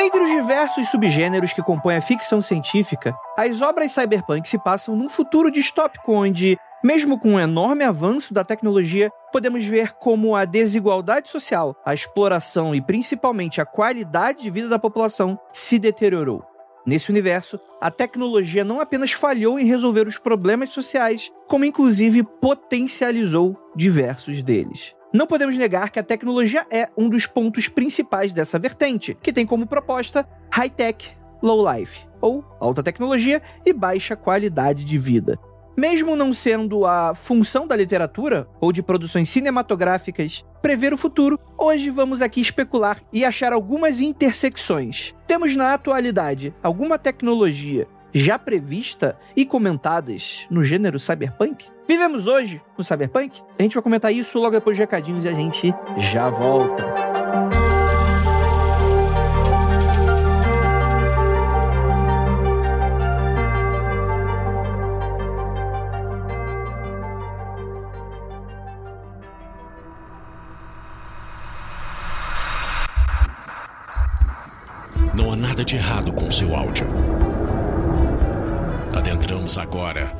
Dentre os diversos subgêneros que compõem a ficção científica, as obras cyberpunk se passam num futuro distópico onde, mesmo com um enorme avanço da tecnologia, podemos ver como a desigualdade social, a exploração e principalmente a qualidade de vida da população se deteriorou. Nesse universo, a tecnologia não apenas falhou em resolver os problemas sociais, como inclusive potencializou diversos deles. Não podemos negar que a tecnologia é um dos pontos principais dessa vertente, que tem como proposta high-tech, low-life, ou alta tecnologia e baixa qualidade de vida. Mesmo não sendo a função da literatura ou de produções cinematográficas prever o futuro, hoje vamos aqui especular e achar algumas intersecções. Temos na atualidade alguma tecnologia já prevista e comentadas no gênero cyberpunk? Vivemos hoje no cyberpunk? A gente vai comentar isso logo depois de recadinhos e a gente já volta. Não há nada de errado com seu áudio. Adentramos agora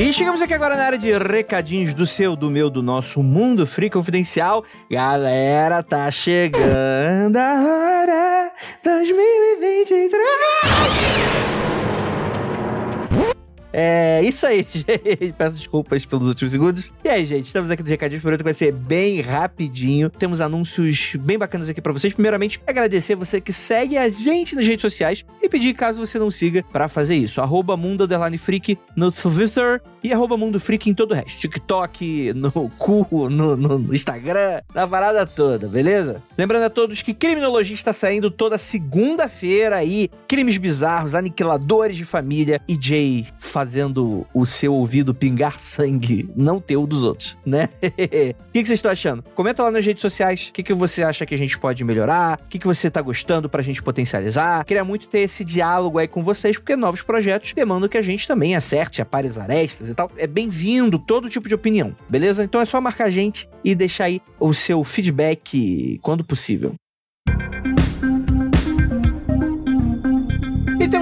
E chegamos aqui agora na área de recadinhos do seu, do meu, do nosso Mundo Free Confidencial. Galera, tá chegando a hora 2023. É isso aí, gente. Peço desculpas pelos últimos segundos. E aí, gente, estamos aqui no Recadinho Por que vai ser bem rapidinho. Temos anúncios bem bacanas aqui para vocês. Primeiramente, agradecer você que segue a gente nas redes sociais e pedir, caso você não siga, para fazer isso. Arroba Mundo Freak no Twitter e arroba Mundo Freak em todo o resto. TikTok, no cu, no, no Instagram, na parada toda, beleza? Lembrando a todos que Criminologia está saindo toda segunda-feira aí. Crimes bizarros, aniquiladores de família e Jay fazendo fazendo o seu ouvido pingar sangue, não ter o dos outros, né? O que, que vocês estão achando? Comenta lá nas redes sociais o que, que você acha que a gente pode melhorar, o que, que você tá gostando pra gente potencializar. Queria muito ter esse diálogo aí com vocês, porque novos projetos demandam que a gente também acerte, apare as arestas e tal. É bem-vindo todo tipo de opinião, beleza? Então é só marcar a gente e deixar aí o seu feedback quando possível.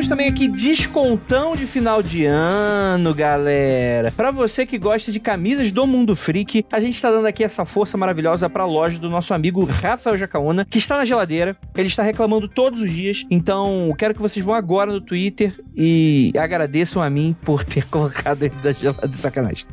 Temos também aqui descontão de final de ano, galera. Para você que gosta de camisas do Mundo Freak, a gente está dando aqui essa força maravilhosa para a loja do nosso amigo Rafael Jacaúna, que está na geladeira. Ele está reclamando todos os dias. Então, quero que vocês vão agora no Twitter e agradeçam a mim por ter colocado ele da geladeira. Sacanagem.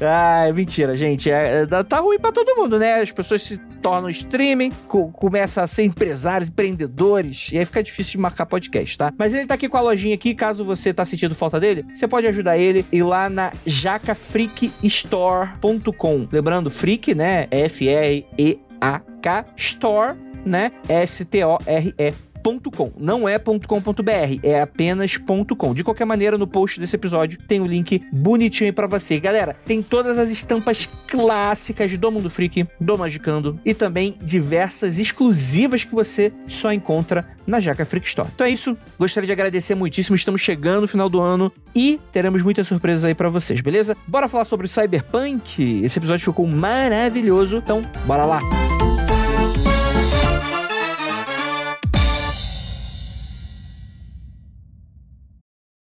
Ah, mentira, gente. É, é, tá ruim para todo mundo, né? As pessoas se tornam streaming, co começam a ser empresários, empreendedores, e aí fica difícil de marcar podcast, tá? Mas ele tá aqui com a lojinha aqui, caso você tá sentindo falta dele, você pode ajudar ele ir lá na jacafreakstore.com. Lembrando, freak, né? F-R-E-A-K, store, né? S-T-O-R-E .com. Não é .com.br, é apenas .com. De qualquer maneira, no post desse episódio tem o um link bonitinho pra você. Galera, tem todas as estampas clássicas do Mundo Freak, do Magicando e também diversas exclusivas que você só encontra na Jaca Freak Store. Então é isso. Gostaria de agradecer muitíssimo. Estamos chegando no final do ano e teremos muitas surpresas aí para vocês, beleza? Bora falar sobre Cyberpunk. Esse episódio ficou maravilhoso. Então, bora lá.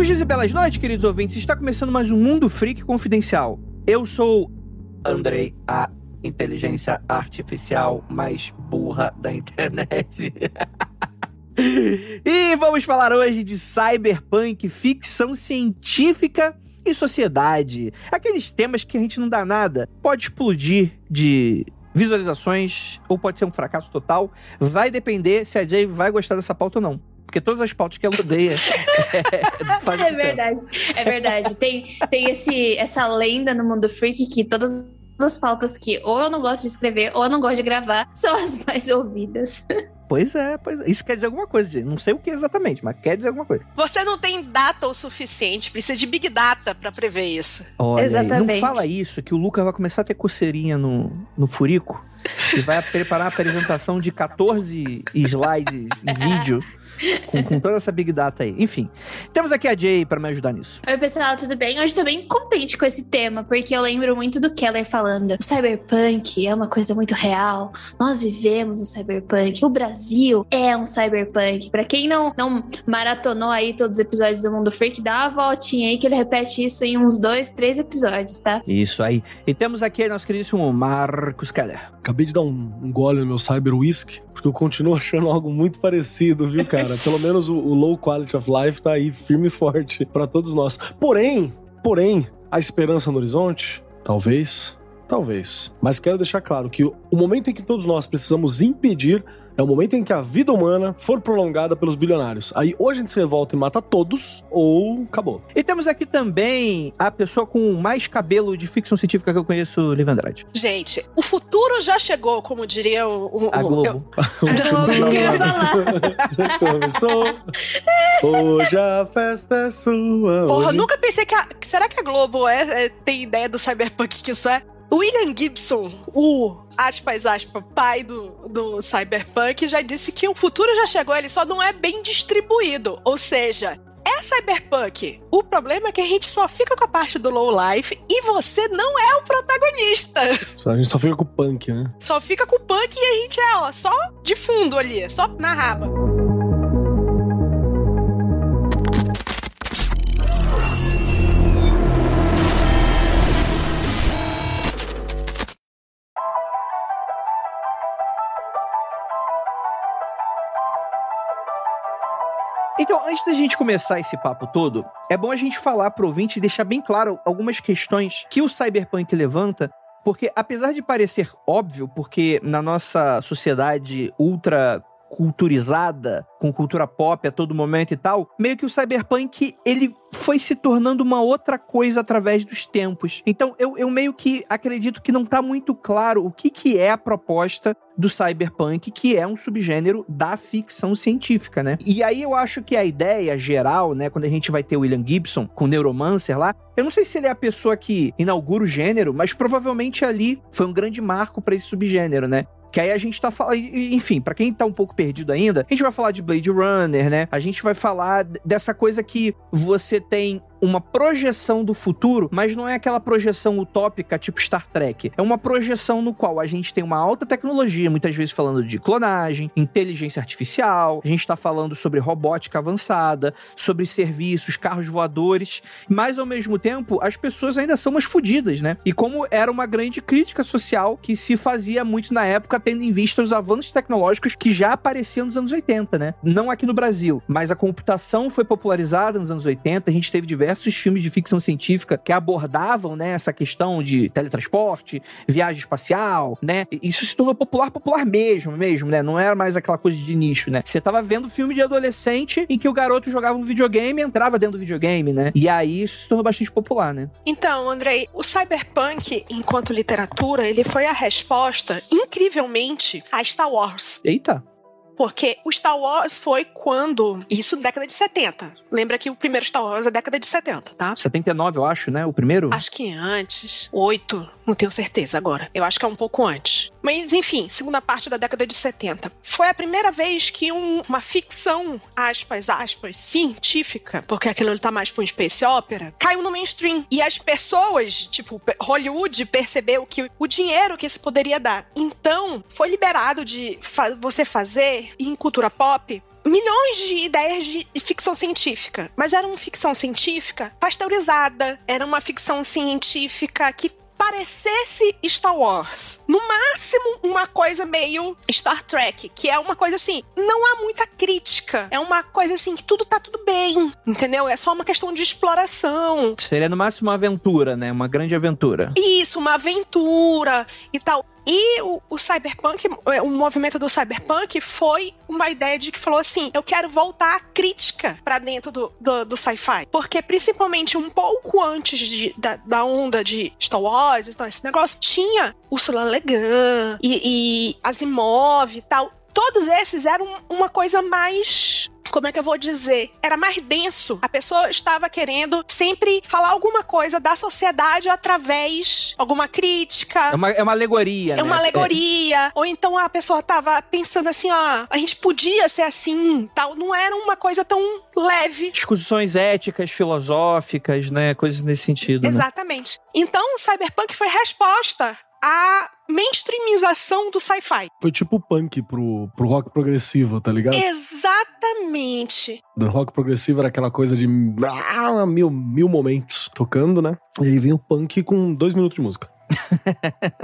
Longos dias e belas noites, queridos ouvintes. Está começando mais um Mundo Freak Confidencial. Eu sou Andrei, a inteligência artificial mais burra da internet. e vamos falar hoje de cyberpunk, ficção científica e sociedade. Aqueles temas que a gente não dá nada. Pode explodir de visualizações ou pode ser um fracasso total. Vai depender se a Jay vai gostar dessa pauta ou não. Porque todas as pautas que ela odeia fazem É verdade, é verdade. Tem, tem esse, essa lenda no mundo freak que todas as pautas que ou eu não gosto de escrever ou eu não gosto de gravar são as mais ouvidas. Pois é, pois é. Isso quer dizer alguma coisa. Não sei o que exatamente, mas quer dizer alguma coisa. Você não tem data o suficiente, precisa de Big Data pra prever isso. Olha, aí, Exatamente. não fala isso, que o Lucas vai começar a ter coceirinha no, no furico e vai preparar a apresentação de 14 slides em vídeo com, com toda essa Big Data aí. Enfim, temos aqui a Jay pra me ajudar nisso. Oi, pessoal, tudo bem? Hoje tô bem contente com esse tema, porque eu lembro muito do Keller falando: o cyberpunk é uma coisa muito real, nós vivemos no cyberpunk, o Brasil é um cyberpunk. Pra quem não, não maratonou aí todos os episódios do Mundo Freak, dá uma voltinha aí que ele repete isso em uns dois, três episódios, tá? Isso aí. E temos aqui nosso queridíssimo Marcos Keller. Acabei de dar um, um gole no meu Cyber Whisky, porque eu continuo achando algo muito parecido, viu, cara? Pelo menos o, o low quality of life tá aí firme e forte pra todos nós. Porém, porém, a esperança no horizonte, talvez, talvez. Mas quero deixar claro que o, momento em que todos nós precisamos impedir é o momento em que a vida humana for prolongada pelos bilionários. Aí ou a gente se revolta e mata todos, ou acabou. E temos aqui também a pessoa com mais cabelo de ficção científica que eu conheço, Liv Andrade. Gente, o futuro já chegou, como diria o. o- A Globo. Globo, isso que eu ia falar. Começou. Hoje a festa é sua. Porra, eu hoje- nunca pensei que. A, será que a Globo é, é- tem ideia do cyberpunk que isso é? William Gibson, o aspas, aspas, pai do, do cyberpunk, já disse que o futuro já chegou, ele só não é bem distribuído. Ou seja, é cyberpunk. O problema é que a gente só fica com a parte do low life e você não é o protagonista. A gente só fica com o punk, né? Só fica com o punk e a gente é, ó, só de fundo ali, só na raba. Então, antes da gente começar esse papo todo, é bom a gente falar pro ouvinte e deixar bem claro algumas questões que o cyberpunk levanta, porque apesar de parecer óbvio, porque na nossa sociedade ultra culturizada, com cultura pop a todo momento e tal, meio que o cyberpunk, ele foi se tornando uma outra coisa através dos tempos. Então, eu, eu meio que acredito que não tá muito claro o que, que é a proposta do cyberpunk, que é um subgênero da ficção científica, né? E aí eu acho que a ideia geral, né, quando a gente vai ter o William Gibson com o Neuromancer lá, eu não sei se ele é a pessoa que inaugura o gênero, mas provavelmente ali foi um grande marco para esse subgênero, né? Que aí a gente tá falando. Enfim, pra quem tá um pouco perdido ainda, a gente vai falar de Blade Runner, né? A gente vai falar dessa coisa que você tem uma projeção do futuro, mas não é aquela projeção utópica tipo Star Trek. É uma projeção no qual a gente tem uma alta tecnologia, muitas vezes falando de clonagem, inteligência artificial, a gente tá falando sobre robótica avançada, sobre serviços, carros voadores, mas ao mesmo tempo as pessoas ainda são umas fodidas, né? E como era uma grande crítica social que se fazia muito na época, tendo em vista os avanços tecnológicos que já apareciam nos anos 80, né? Não aqui no Brasil, mas a computação foi popularizada nos anos 80, a gente teve diversos filmes de ficção científica que abordavam, né, essa questão de teletransporte, viagem espacial, né? Isso se tornou popular, popular mesmo, mesmo, né? Não era mais aquela coisa de nicho, né? Você tava vendo filme de adolescente em que o garoto jogava um videogame e entrava dentro do videogame, né? E aí isso se tornou bastante popular, né? Então, Andrei, o cyberpunk, enquanto literatura, ele foi a resposta, incrivelmente, a Star Wars. Eita. Porque o Star Wars foi quando. Isso década de 70. Lembra que o primeiro Star Wars é década de 70, tá? 79, eu acho, né? O primeiro? Acho que antes. Oito. Não tenho certeza agora. Eu acho que é um pouco antes. Mas, enfim, segunda parte da década de 70. Foi a primeira vez que um- uma ficção, aspas, aspas, científica, porque aquilo tá mais pra um space opera, caiu no mainstream. E as pessoas, tipo, Hollywood percebeu que o dinheiro que isso poderia dar. Então, foi liberado de fa- você fazer em cultura pop milhões de ideias de ficção científica, mas era uma ficção científica pasteurizada, era uma ficção científica que parecesse Star Wars. No máximo, uma coisa meio Star Trek, que é uma coisa assim, não há muita crítica. É uma coisa assim que tudo tá tudo bem, entendeu? É só uma questão de exploração. Seria no máximo uma aventura, né? Uma grande aventura. Isso, uma aventura e tal. E o, o, cyberpunk, é, o movimento do cyberpunk foi uma ideia de que falou assim: eu quero voltar a crítica para dentro do, do, do sci-fi. Porque, principalmente um pouco antes de, da, da, onda de Star Wars, então, esse negócio, tinha Ursula Le Guin e, e Asimov e tal todos esses eram uma coisa mais como é que eu vou dizer? Era mais denso. A pessoa estava querendo sempre falar alguma coisa da sociedade através alguma crítica. É uma, é uma alegoria. É né? uma alegoria. É. Ou então a pessoa estava pensando assim, ó, a gente podia ser assim, tal. Não era uma coisa tão leve. Discussões éticas, filosóficas, né? Coisas nesse sentido. Né? Exatamente. Né? Então o cyberpunk foi resposta a mainstreamização do sci-fi. Foi tipo punk pro, pro rock progressivo, tá ligado? Exatamente. Do rock progressivo era aquela coisa de ah, mil, mil momentos tocando, né? E aí vem o punk com dois minutos de música.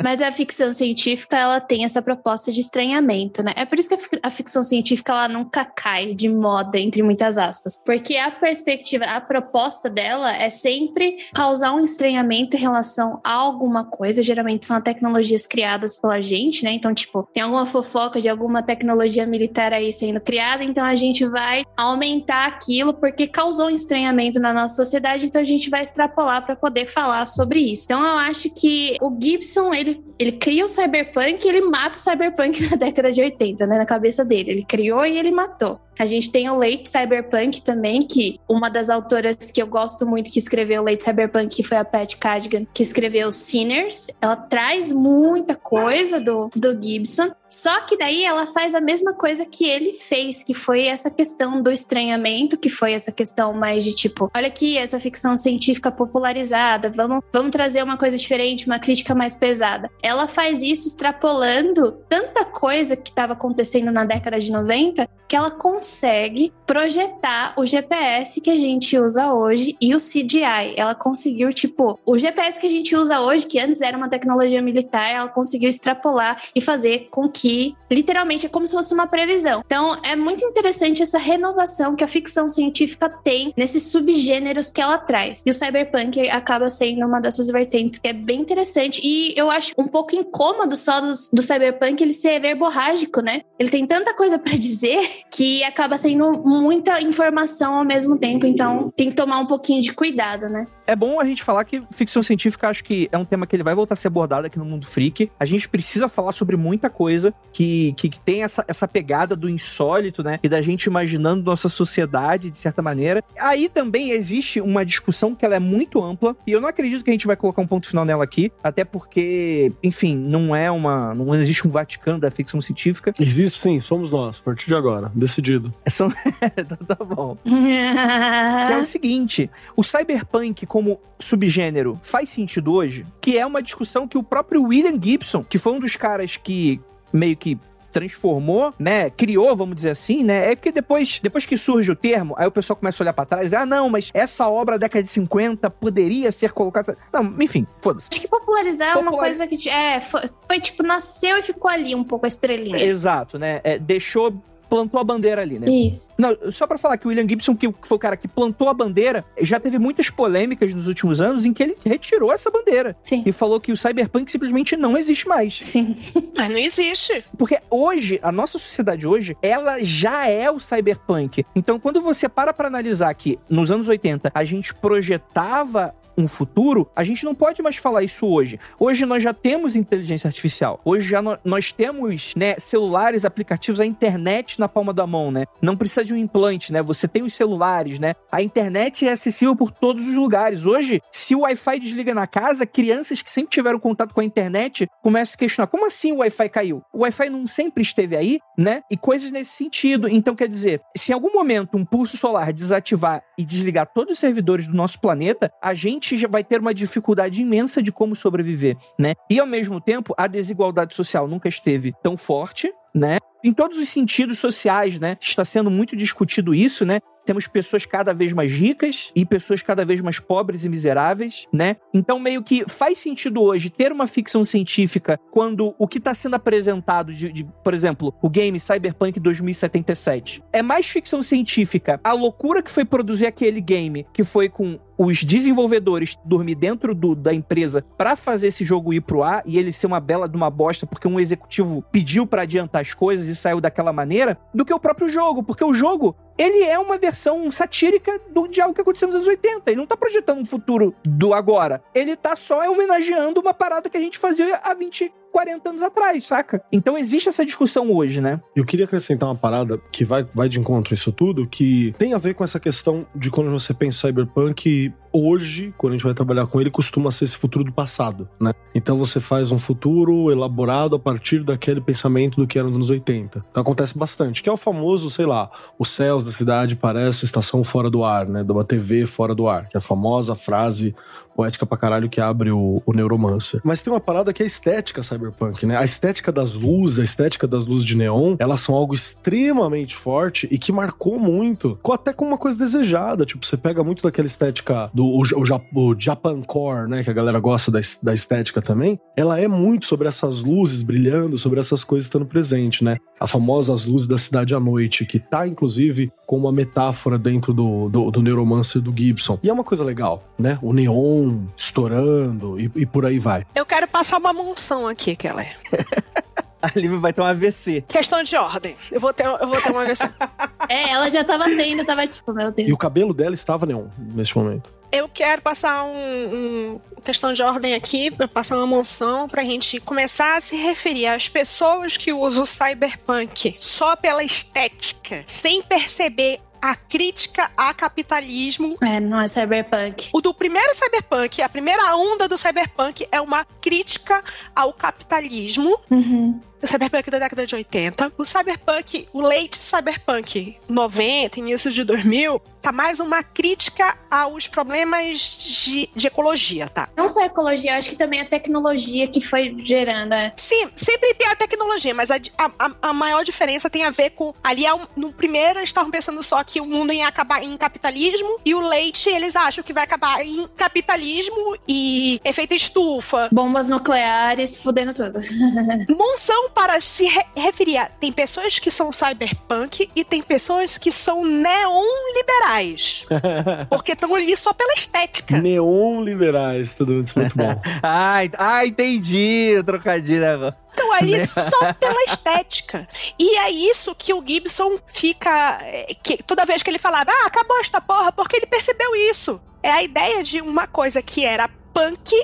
Mas a ficção científica, ela tem essa proposta de estranhamento, né? É por isso que a ficção científica, ela nunca cai de moda, entre muitas aspas. Porque a perspectiva, a proposta dela é sempre causar um estranhamento em relação a alguma coisa. Geralmente são tecnologias criadas pela gente, né? Então, tipo, tem alguma fofoca de alguma tecnologia militar aí sendo criada, então a gente vai aumentar aquilo porque causou um estranhamento na nossa sociedade, então a gente vai extrapolar para poder falar sobre isso. Então, eu acho que o Gibson, ele, ele cria o cyberpunk e ele mata o cyberpunk na década de 80, né? Na cabeça dele. Ele criou e ele matou. A gente tem o Late Cyberpunk também, que uma das autoras que eu gosto muito que escreveu o Late Cyberpunk, que foi a Pat Cadigan, que escreveu Sinners. Ela traz muita coisa do, do Gibson. Só que daí ela faz a mesma coisa que ele fez, que foi essa questão do estranhamento, que foi essa questão mais de tipo, olha aqui, essa ficção científica popularizada, vamos, vamos trazer uma coisa diferente, uma crítica mais pesada. Ela faz isso extrapolando tanta coisa que estava acontecendo na década de 90 que ela consegue projetar o GPS que a gente usa hoje e o CGI. Ela conseguiu, tipo, o GPS que a gente usa hoje, que antes era uma tecnologia militar, ela conseguiu extrapolar e fazer com que, literalmente, é como se fosse uma previsão. Então, é muito interessante essa renovação que a ficção científica tem nesses subgêneros que ela traz. E o cyberpunk acaba sendo uma dessas vertentes que é bem interessante. E eu acho um pouco incômodo só do, do cyberpunk ele ser verborrágico, né? Ele tem tanta coisa para dizer que acaba sendo muita informação ao mesmo tempo, então tem que tomar um pouquinho de cuidado, né? É bom a gente falar que ficção científica acho que é um tema que ele vai voltar a ser abordado aqui no mundo freak. A gente precisa falar sobre muita coisa que, que, que tem essa, essa pegada do insólito, né? E da gente imaginando nossa sociedade de certa maneira. Aí também existe uma discussão que ela é muito ampla e eu não acredito que a gente vai colocar um ponto final nela aqui, até porque, enfim, não é uma. não existe um Vaticano da ficção científica. Existe sim, somos nós, a partir de agora, decidido. São... tá bom. é o seguinte: o cyberpunk como subgênero faz sentido hoje? Que é uma discussão que o próprio William Gibson, que foi um dos caras que meio que transformou, né? Criou, vamos dizer assim, né? É porque depois, depois que surge o termo, aí o pessoal começa a olhar para trás, ah, não, mas essa obra da década de 50 poderia ser colocada. Não, enfim, foda-se. Acho que popularizar é uma coisa que é, foi, foi, tipo, nasceu e ficou ali um pouco a estrelinha. Exato, né? É, deixou plantou a bandeira ali, né? Isso. Não, só para falar que o William Gibson, que foi o cara que plantou a bandeira, já teve muitas polêmicas nos últimos anos em que ele retirou essa bandeira. Sim. E falou que o cyberpunk simplesmente não existe mais. Sim. Mas não existe. Porque hoje, a nossa sociedade hoje, ela já é o cyberpunk. Então, quando você para pra analisar que nos anos 80 a gente projetava um futuro, a gente não pode mais falar isso hoje. Hoje nós já temos inteligência artificial. Hoje já no, nós temos, né, celulares, aplicativos, a internet na palma da mão, né? Não precisa de um implante, né? Você tem os celulares, né? A internet é acessível por todos os lugares. Hoje, se o Wi-Fi desliga na casa, crianças que sempre tiveram contato com a internet começam a questionar: como assim o Wi-Fi caiu? O Wi-Fi não sempre esteve aí, né? E coisas nesse sentido. Então, quer dizer, se em algum momento um pulso solar desativar e desligar todos os servidores do nosso planeta, a gente gente vai ter uma dificuldade imensa de como sobreviver, né? E ao mesmo tempo, a desigualdade social nunca esteve tão forte, né? em todos os sentidos sociais, né? Está sendo muito discutido isso, né? temos pessoas cada vez mais ricas e pessoas cada vez mais pobres e miseráveis, né? Então, meio que faz sentido hoje ter uma ficção científica quando o que está sendo apresentado, de, de, por exemplo, o game Cyberpunk 2077, é mais ficção científica. A loucura que foi produzir aquele game, que foi com os desenvolvedores dormir dentro do, da empresa para fazer esse jogo ir pro ar e ele ser uma bela de uma bosta porque um executivo pediu para adiantar as coisas e saiu daquela maneira, do que o próprio jogo, porque o jogo ele é uma versão satírica do, de algo que aconteceu nos anos 80. Ele não tá projetando um futuro do agora. Ele tá só homenageando uma parada que a gente fazia há 20, 40 anos atrás, saca? Então existe essa discussão hoje, né? Eu queria acrescentar uma parada que vai, vai de encontro a isso tudo, que tem a ver com essa questão de quando você pensa cyberpunk, hoje, quando a gente vai trabalhar com ele, costuma ser esse futuro do passado, né? Então você faz um futuro elaborado a partir daquele pensamento do que era nos anos 80. Então acontece bastante, que é o famoso, sei lá, os céus da cidade parecem estação fora do ar, né? De uma TV fora do ar, que é a famosa frase poética pra caralho que abre o, o Neuromancer. Mas tem uma parada que é a estética cyberpunk, né? A estética das luzes, a estética das luzes de neon, elas são algo extremamente forte e que marcou muito, até como uma coisa desejada. Tipo, você pega muito daquela estética do o, o, o Japan Core, né? Que a galera gosta da, da estética também. Ela é muito sobre essas luzes brilhando, sobre essas coisas estando presente, né? A famosa As Luzes da Cidade à Noite, que tá, inclusive, como uma metáfora dentro do, do, do Neuromancer do Gibson. E é uma coisa legal, né? O neon estourando e, e por aí vai. Eu quero passar uma monção aqui, Keller. A Lívia vai ter um AVC. Questão de ordem. Eu vou ter, eu vou ter um AVC. é, ela já tava tendo, tava tipo, meu Deus. E o cabelo dela estava neon neste momento. Eu quero passar um, um questão de ordem aqui, para passar uma monção pra gente começar a se referir às pessoas que usam o cyberpunk só pela estética, sem perceber a crítica a capitalismo. É, não é cyberpunk. O do primeiro cyberpunk, a primeira onda do cyberpunk é uma crítica ao capitalismo. Uhum cyberpunk da década de 80. O cyberpunk, o late cyberpunk 90, início de 2000, tá mais uma crítica aos problemas de, de ecologia, tá? Não só a ecologia, acho que também a tecnologia que foi gerando. É. Sim, sempre tem a tecnologia, mas a, a, a maior diferença tem a ver com. Ali, é no primeiro, eles estavam pensando só que o mundo ia acabar em capitalismo, e o leite, eles acham que vai acabar em capitalismo e efeito estufa. Bombas nucleares, fudendo tudo. Monção para se re referir a. Tem pessoas que são cyberpunk e tem pessoas que são neon liberais. porque estão ali só pela estética. Neon liberais, tudo isso muito bom. ai, ai, entendi o trocadilho agora. Estão ali só pela estética. E é isso que o Gibson fica. É, que, toda vez que ele falava, ah, acabou esta porra, porque ele percebeu isso. É a ideia de uma coisa que era punk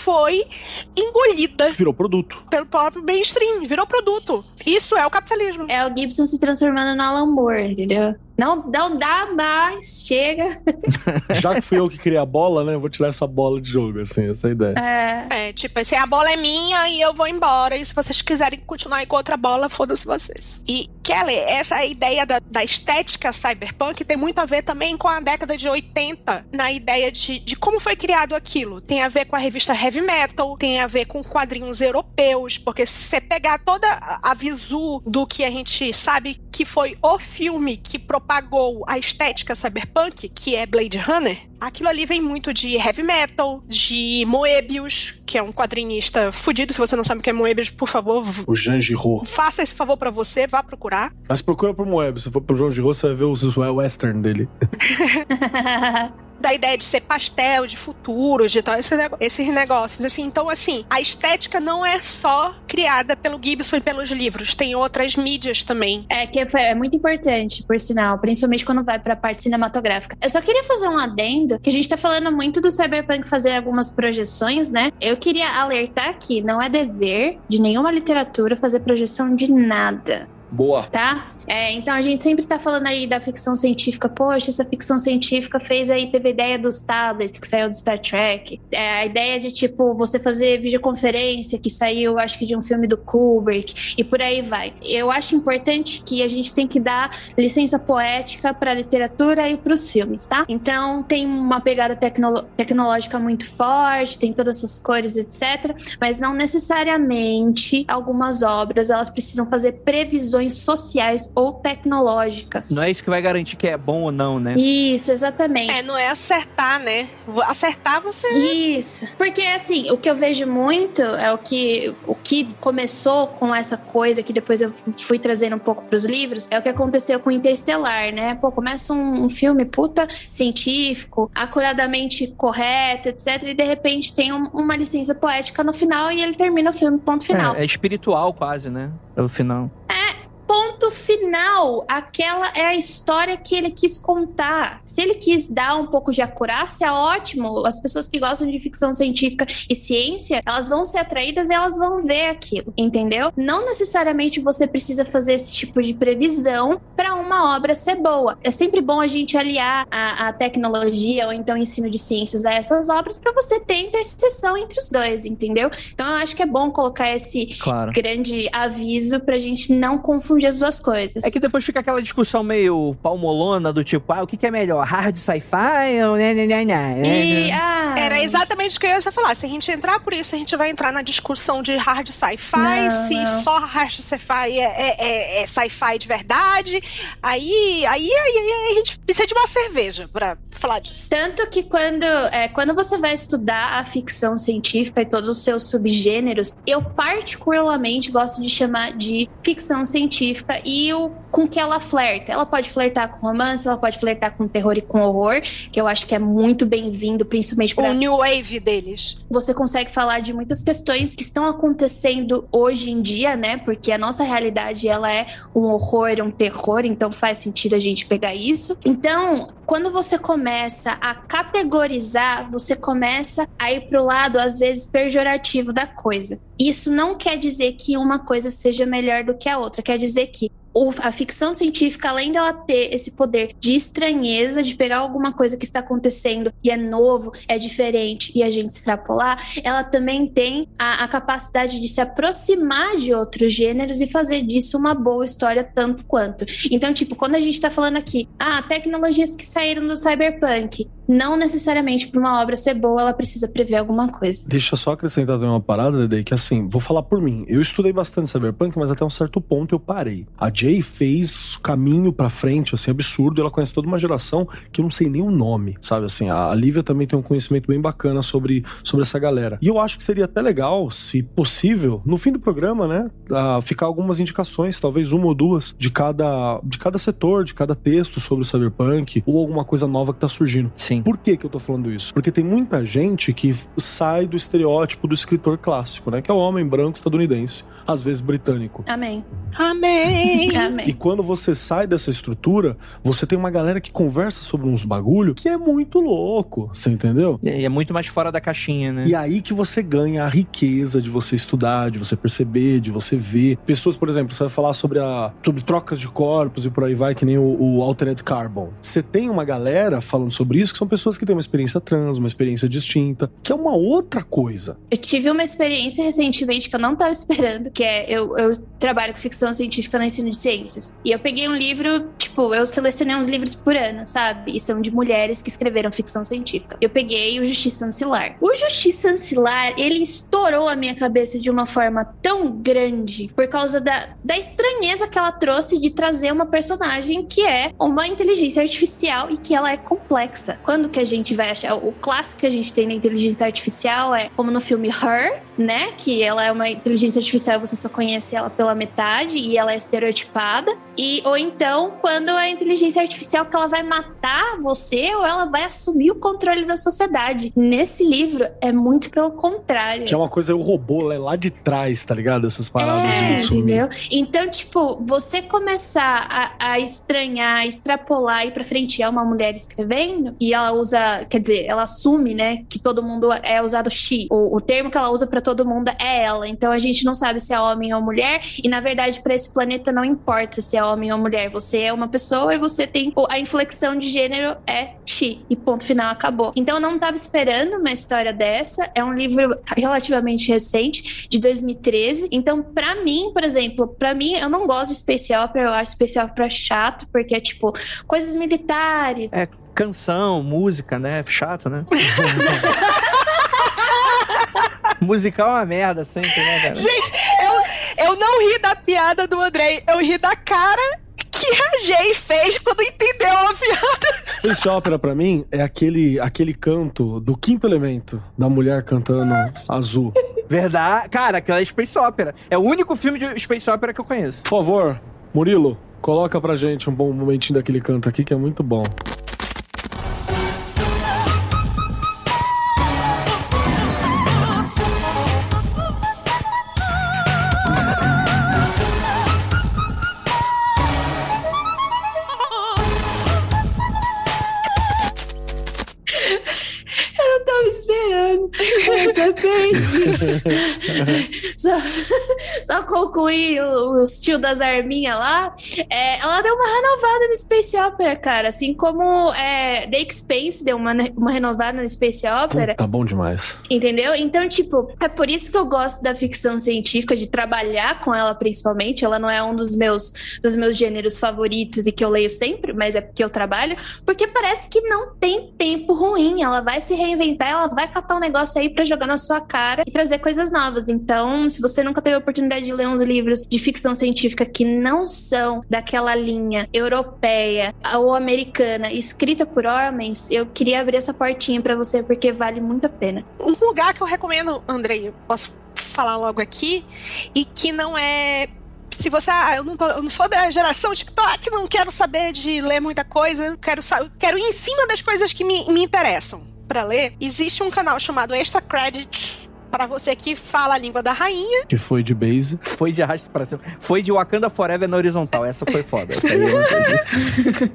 foi engolida. Virou produto. Pelo próprio mainstream, virou produto. Isso é o capitalismo. É o Gibson se transformando no Alan Moore, entendeu? Não, não dá mais, chega. Já que fui eu que criei a bola, né? Eu vou tirar essa bola de jogo, assim, essa é a ideia. É, é tipo, se a bola é minha e eu vou embora. E se vocês quiserem continuar aí com outra bola, foda-se vocês. E, Kelly, essa ideia da, da, estética cyberpunk tem muito a ver também com a década de 80, na ideia de, de como foi criado aquilo. Tem a ver com a revista Heavy Metal, tem a ver com quadrinhos europeus, porque se você pegar toda a visu do que a gente sabe que foi o filme que propagou a estética cyberpunk, que é Blade Runner, aquilo ali vem muito de heavy metal, de Moebius, que é um quadrinista fudido. Se você não sabe o que é Moebius, por favor. O Jean Giraud. Faça esse favor para você, vá procurar. Mas procura pro Moebius. Se for pro Jean Giraud, você vai ver o western dele. da ideia de ser pastel, de futuro, de tal, esse, esses negócios. Assim, então, assim, a estética não é só criada pelo Gibson e pelos livros, tem outras mídias também. É que é muito importante, por sinal, principalmente quando vai pra parte cinematográfica. Eu só queria fazer um adendo, que a gente tá falando muito do Cyberpunk fazer algumas projeções, né? Eu queria alertar que não é dever de nenhuma literatura fazer projeção de nada. Boa. Tá? É, então a gente sempre tá falando aí da ficção científica. Poxa, essa ficção científica fez aí, teve a ideia dos tablets que saiu do Star Trek. É, a ideia de, tipo, você fazer videoconferência que saiu, acho que de um filme do Kubrick e por aí vai. Eu acho importante que a gente tem que dar licença poética para literatura e para os filmes, tá? Então tem uma pegada tecno tecnológica muito forte, tem todas essas cores, etc. Mas não necessariamente algumas obras elas precisam fazer previsões decisões ou tecnológicas. Não é isso que vai garantir que é bom ou não, né? Isso, exatamente. É, não é acertar, né? Acertar você. Isso. Porque assim, o que eu vejo muito é o que o que começou com essa coisa que depois eu fui trazendo um pouco para os livros, é o que aconteceu com Interestelar, né? Pô, começa um, um filme puta científico, acuradamente correto, etc, e de repente tem um, uma licença poética no final e ele termina o filme ponto final. É, é espiritual quase, né? É o final. É, ponto final, aquela é a história que ele quis contar. Se ele quis dar um pouco de acurácia, ótimo. As pessoas que gostam de ficção científica e ciência, elas vão ser atraídas e elas vão ver aquilo, entendeu? Não necessariamente você precisa fazer esse tipo de previsão para uma obra ser boa. É sempre bom a gente aliar a, a tecnologia ou então ensino de ciências a essas obras para você ter interseção entre os dois, entendeu? Então eu acho que é bom colocar esse Claro. grande aviso pra gente não confundir as duas coisas. É que depois fica aquela discussão meio palmolona do tipo, ah, o que, que é melhor, hard sci-fi ou né, né, né, né, E, né? ah, Era exatamente o que eu ia falar. Se a gente entrar por isso, a gente vai entrar na discussão de hard sci-fi, se não. só hard sci-fi é, é- é- é sci-fi de verdade. Aí, aí, aí, aí a gente precisa de uma cerveja pra falar disso. Tanto que quando, é, quando você vai estudar a ficção científica e todos os seus subgêneros, eu particularmente gosto de chamar de ficção científica e o com que ela flerta. Ela pode flertar com romance, ela pode flertar com terror e com horror, que eu acho que é muito bem-vindo, principalmente O para new wave deles. você consegue falar de muitas questões que estão acontecendo hoje em dia, né? Porque a nossa realidade ela é um horror, um terror, então faz sentido a gente pegar isso. Então, quando você começa a categorizar, você começa a ir pro lado às vezes pejorativo da coisa. Isso não quer dizer que uma coisa seja melhor do que a outra, quer dizer que a ficção científica, além dela ter esse poder de estranheza, de pegar alguma coisa que está acontecendo e é novo, é diferente e a gente extrapolar, ela também tem a, a capacidade de se aproximar de outros gêneros e fazer disso uma boa história tanto quanto. Então, tipo, quando a gente tá falando aqui, ah, tecnologias que saíram do cyberpunk, não necessariamente para uma obra ser boa, ela precisa prever alguma coisa. Deixa eu só acrescentar também uma parada, Dedei, que assim, vou falar por mim. Eu estudei bastante Cyberpunk, mas até um certo ponto eu parei. A Jay fez caminho pra frente, assim, absurdo. Ela conhece toda uma geração que eu não sei nem o nome, sabe? Assim, a Lívia também tem um conhecimento bem bacana sobre, sobre essa galera. E eu acho que seria até legal, se possível, no fim do programa, né, ficar algumas indicações, talvez uma ou duas, de cada, de cada setor, de cada texto sobre o Cyberpunk, ou alguma coisa nova que tá surgindo. Sim. Por que que eu tô falando isso? Porque tem muita gente que sai do estereótipo do escritor clássico, né? Que é o homem branco estadunidense, às vezes britânico. Amém. Amém! E Amém. quando você sai dessa estrutura, você tem uma galera que conversa sobre uns bagulho que é muito louco, você entendeu? E é muito mais fora da caixinha, né? E aí que você ganha a riqueza de você estudar, de você perceber, de você ver. Pessoas, por exemplo, você vai falar sobre, a, sobre trocas de corpos e por aí vai, que nem o, o Alternate Carbon. Você tem uma galera falando sobre isso que são pessoas que têm uma experiência trans, uma experiência distinta, que é uma outra coisa. Eu tive uma experiência recentemente que eu não estava esperando, que é eu, eu trabalho com ficção científica no ensino de ciências. E eu peguei um livro, tipo, eu selecionei uns livros por ano, sabe? E são de mulheres que escreveram ficção científica. Eu peguei o Justiça Ancilar. O Justiça Ancilar, ele estourou a minha cabeça de uma forma tão grande por causa da, da estranheza que ela trouxe de trazer uma personagem que é uma inteligência artificial e que ela é complexa. Quando que a gente vai achar? O clássico que a gente tem na inteligência artificial é como no filme Her, né? Que ela é uma inteligência artificial e você só conhece ela pela metade e ela é estereotipada. E, ou então, quando a inteligência artificial que ela vai matar você ou ela vai assumir o controle da sociedade. Nesse livro é muito pelo contrário. Que é uma coisa, o robô lá- lá de trás, tá ligado? Essas paradas É, de sumir. entendeu? Então, tipo, você começar a, a estranhar, extrapolar e ir pra frente é uma mulher escrevendo e ela usa, quer dizer, ela assume, né, que todo mundo é usado she. O, o termo que ela usa pra todo mundo é ela. Então a gente não sabe se é homem ou mulher e na verdade pra esse planeta não importa se é homem ou mulher. Você é uma pessoa e você tem a inflexão de gênero é she e ponto final acabou. Então eu não tava esperando uma história dessa. É um livro relativamente recente de 2013. Então, pra mim, por exemplo, pra mim, eu não gosto de Space Opera, eu acho Space Opera chato, porque é tipo coisas militares. É canção, música, né? Chato, né? Musical é uma merda sempre, né, cara? Gente, Eu não ri da piada do Andrei, eu ri da cara que a Jay fez quando entendeu a piada. Space Opera, pra mim, é aquele, aquele canto do quinto elemento da mulher cantando azul. Verdade. Cara, aquela é Space Opera. É o único filme de Space Opera que eu conheço. Por favor, Murilo, coloca pra gente um bom momentinho daquele canto aqui que é muito bom. Perdi. só, só concluir o, o tio das arminhas lá. É, ela deu uma renovada no Space Opera, cara. Assim como é, The Expanse deu uma, uma renovada no Space Opera. Tá bom demais. Entendeu? Então, tipo, é por isso que eu gosto da ficção científica, de trabalhar com ela principalmente. Ela não é um dos meus, dos meus gêneros favoritos e que eu leio sempre, mas é porque eu trabalho. Porque parece que não tem tempo ruim. Ela vai se reinventar, ela vai catar um negócio aí pra jogar na sua cara e trazer coisas novas. Então, se você nunca teve a oportunidade de ler uns livros de ficção científica que não são daquela linha europeia ou americana, escrita por homens, eu queria abrir essa portinha pra você porque vale muito a pena. Um lugar que eu recomendo, Andrei, posso falar logo aqui, e que não é se você, ah, eu não, tô- eu não sou da geração TikTok, não quero saber de ler muita coisa, quero, quero ir em cima das coisas que me, me interessam pra ler. Existe um canal chamado Extra Credits para você que fala a língua da rainha. Que foi de base. Foi de arrasto pra cima. Foi de Wakanda Forever na horizontal. Essa foi foda. Essa aí eu.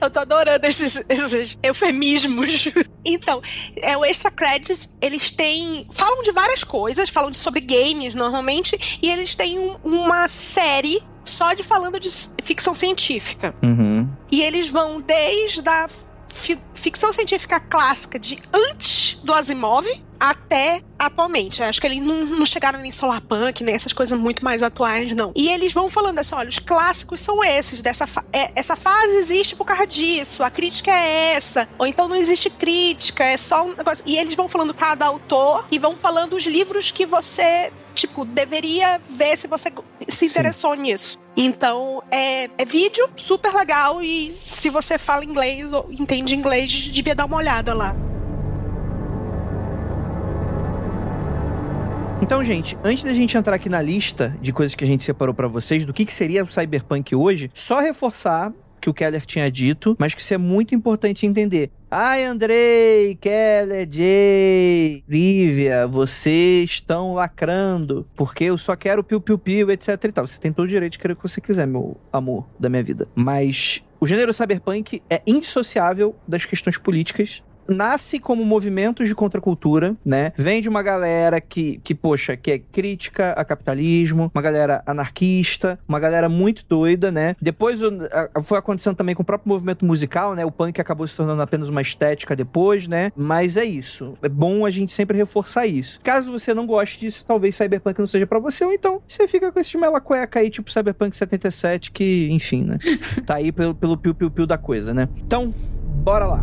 Eu tô adorando esses, esses eufemismos. Então, é o Extra Credits, eles têm. Falam de várias coisas, falam de, sobre games normalmente, e eles têm um- uma série só de falando de ficção científica. Uhum. E eles vão desde a ficção científica clássica de antes do Asimov até atualmente. Acho que eles não, não chegaram nem solarpunk, nem essas coisas muito mais atuais, não. E eles vão falando assim, olha, os clássicos são esses, dessa fa- é- essa fase existe por causa disso, a crítica é essa, ou então não existe crítica, é só um negócio. E eles vão falando cada autor e vão falando os livros que você, tipo, deveria ver se você se interessou nisso. Então, é, é vídeo super legal e se você fala inglês ou entende inglês, devia dar uma olhada lá. Então, gente, antes da gente entrar aqui na lista de coisas que a gente separou pra vocês, do que, que seria o Cyberpunk hoje, só reforçar que o Keller tinha dito, mas que isso é muito importante entender. Ai, Andrei, Keller, Jay, Lívia, vocês estão lacrando, porque eu só quero piu-piu-piu, etc e tal. Você tem todo o direito de querer o que você quiser, meu amor da minha vida. Mas o gênero cyberpunk é indissociável das questões políticas nasce como movimentos de contracultura, né? Vem de uma galera que, que, poxa, que é crítica a capitalismo, uma galera anarquista, uma galera muito doida, né? Depois o- a- foi acontecendo também com o próprio movimento musical, né? O punk acabou se tornando apenas uma estética depois, né? Mas é isso. É bom a gente sempre reforçar isso. Caso você não goste disso, talvez Cyberpunk não seja pra você, ou então você fica com esse mela cueca aí, tipo Cyberpunk 77, que, enfim, né? Tá aí pelo, pelo piu-piu-piu da coisa, né? Então, bora lá.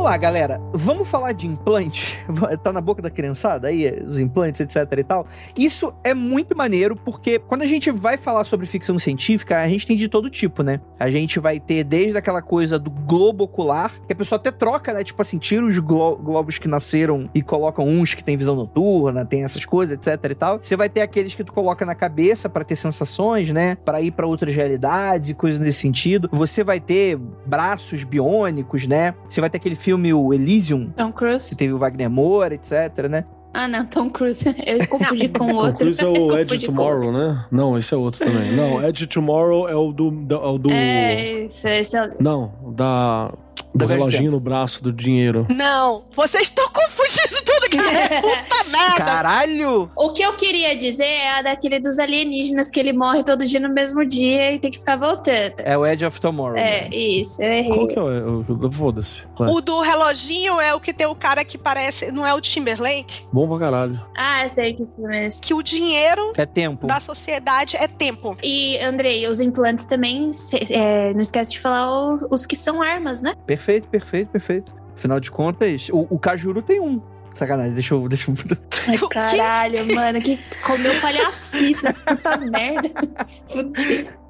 Vamos lá, galera. Vamos falar de implante. Tá na boca da criançada aí, os implantes, etc e tal. Isso é muito maneiro porque quando a gente vai falar sobre ficção científica, a gente tem de todo tipo, né? A gente vai ter desde aquela coisa do globo ocular, que a pessoa até troca, né? Tipo assim, tira os glo- globos que nasceram e colocam uns que tem visão noturna, tem essas coisas, etc e tal. Você vai ter aqueles que tu coloca na cabeça pra ter sensações, né? Pra ir pra outras realidades e coisas nesse sentido. Você vai ter braços biônicos, né? Você vai ter aquele filme o Elysium, Tom que Cruise? teve o Wagner Moura, etc, né? Ah, não, Tom Cruise. Eu confundi com o Tom outro. Cruise é o Edge Tomorrow, né? Não, esse é outro também. Não, Edge Tomorrow é o do. da- é o do É, esse, esse é... Não, da. Do reloginho no braço do dinheiro. Não, vocês estão confundindo tudo, cara. Puta merda. Caralho! O que eu queria dizer é a daquele dos alienígenas que ele morre todo dia no mesmo dia e tem que ficar voltando. É o Edge of Tomorrow. É, né? isso, eu Qual errei. que é o. o- Foda-se. Vai. O do reloginho é o que tem o cara que parece. Não é o Timberlake? Bom pra caralho. Ah, eu sei que filme é esse. Que o dinheiro É tempo. da sociedade é tempo. E, Andrei, os implantes também, é, não esquece de falar o- os que são armas, né? Perfeito, perfeito, perfeito. Afinal de contas, o, o Cajuru tem um. Sacanagem, deixa eu. Deixa eu... Ai, caralho, mano, que comeu palhacito, essa puta merda.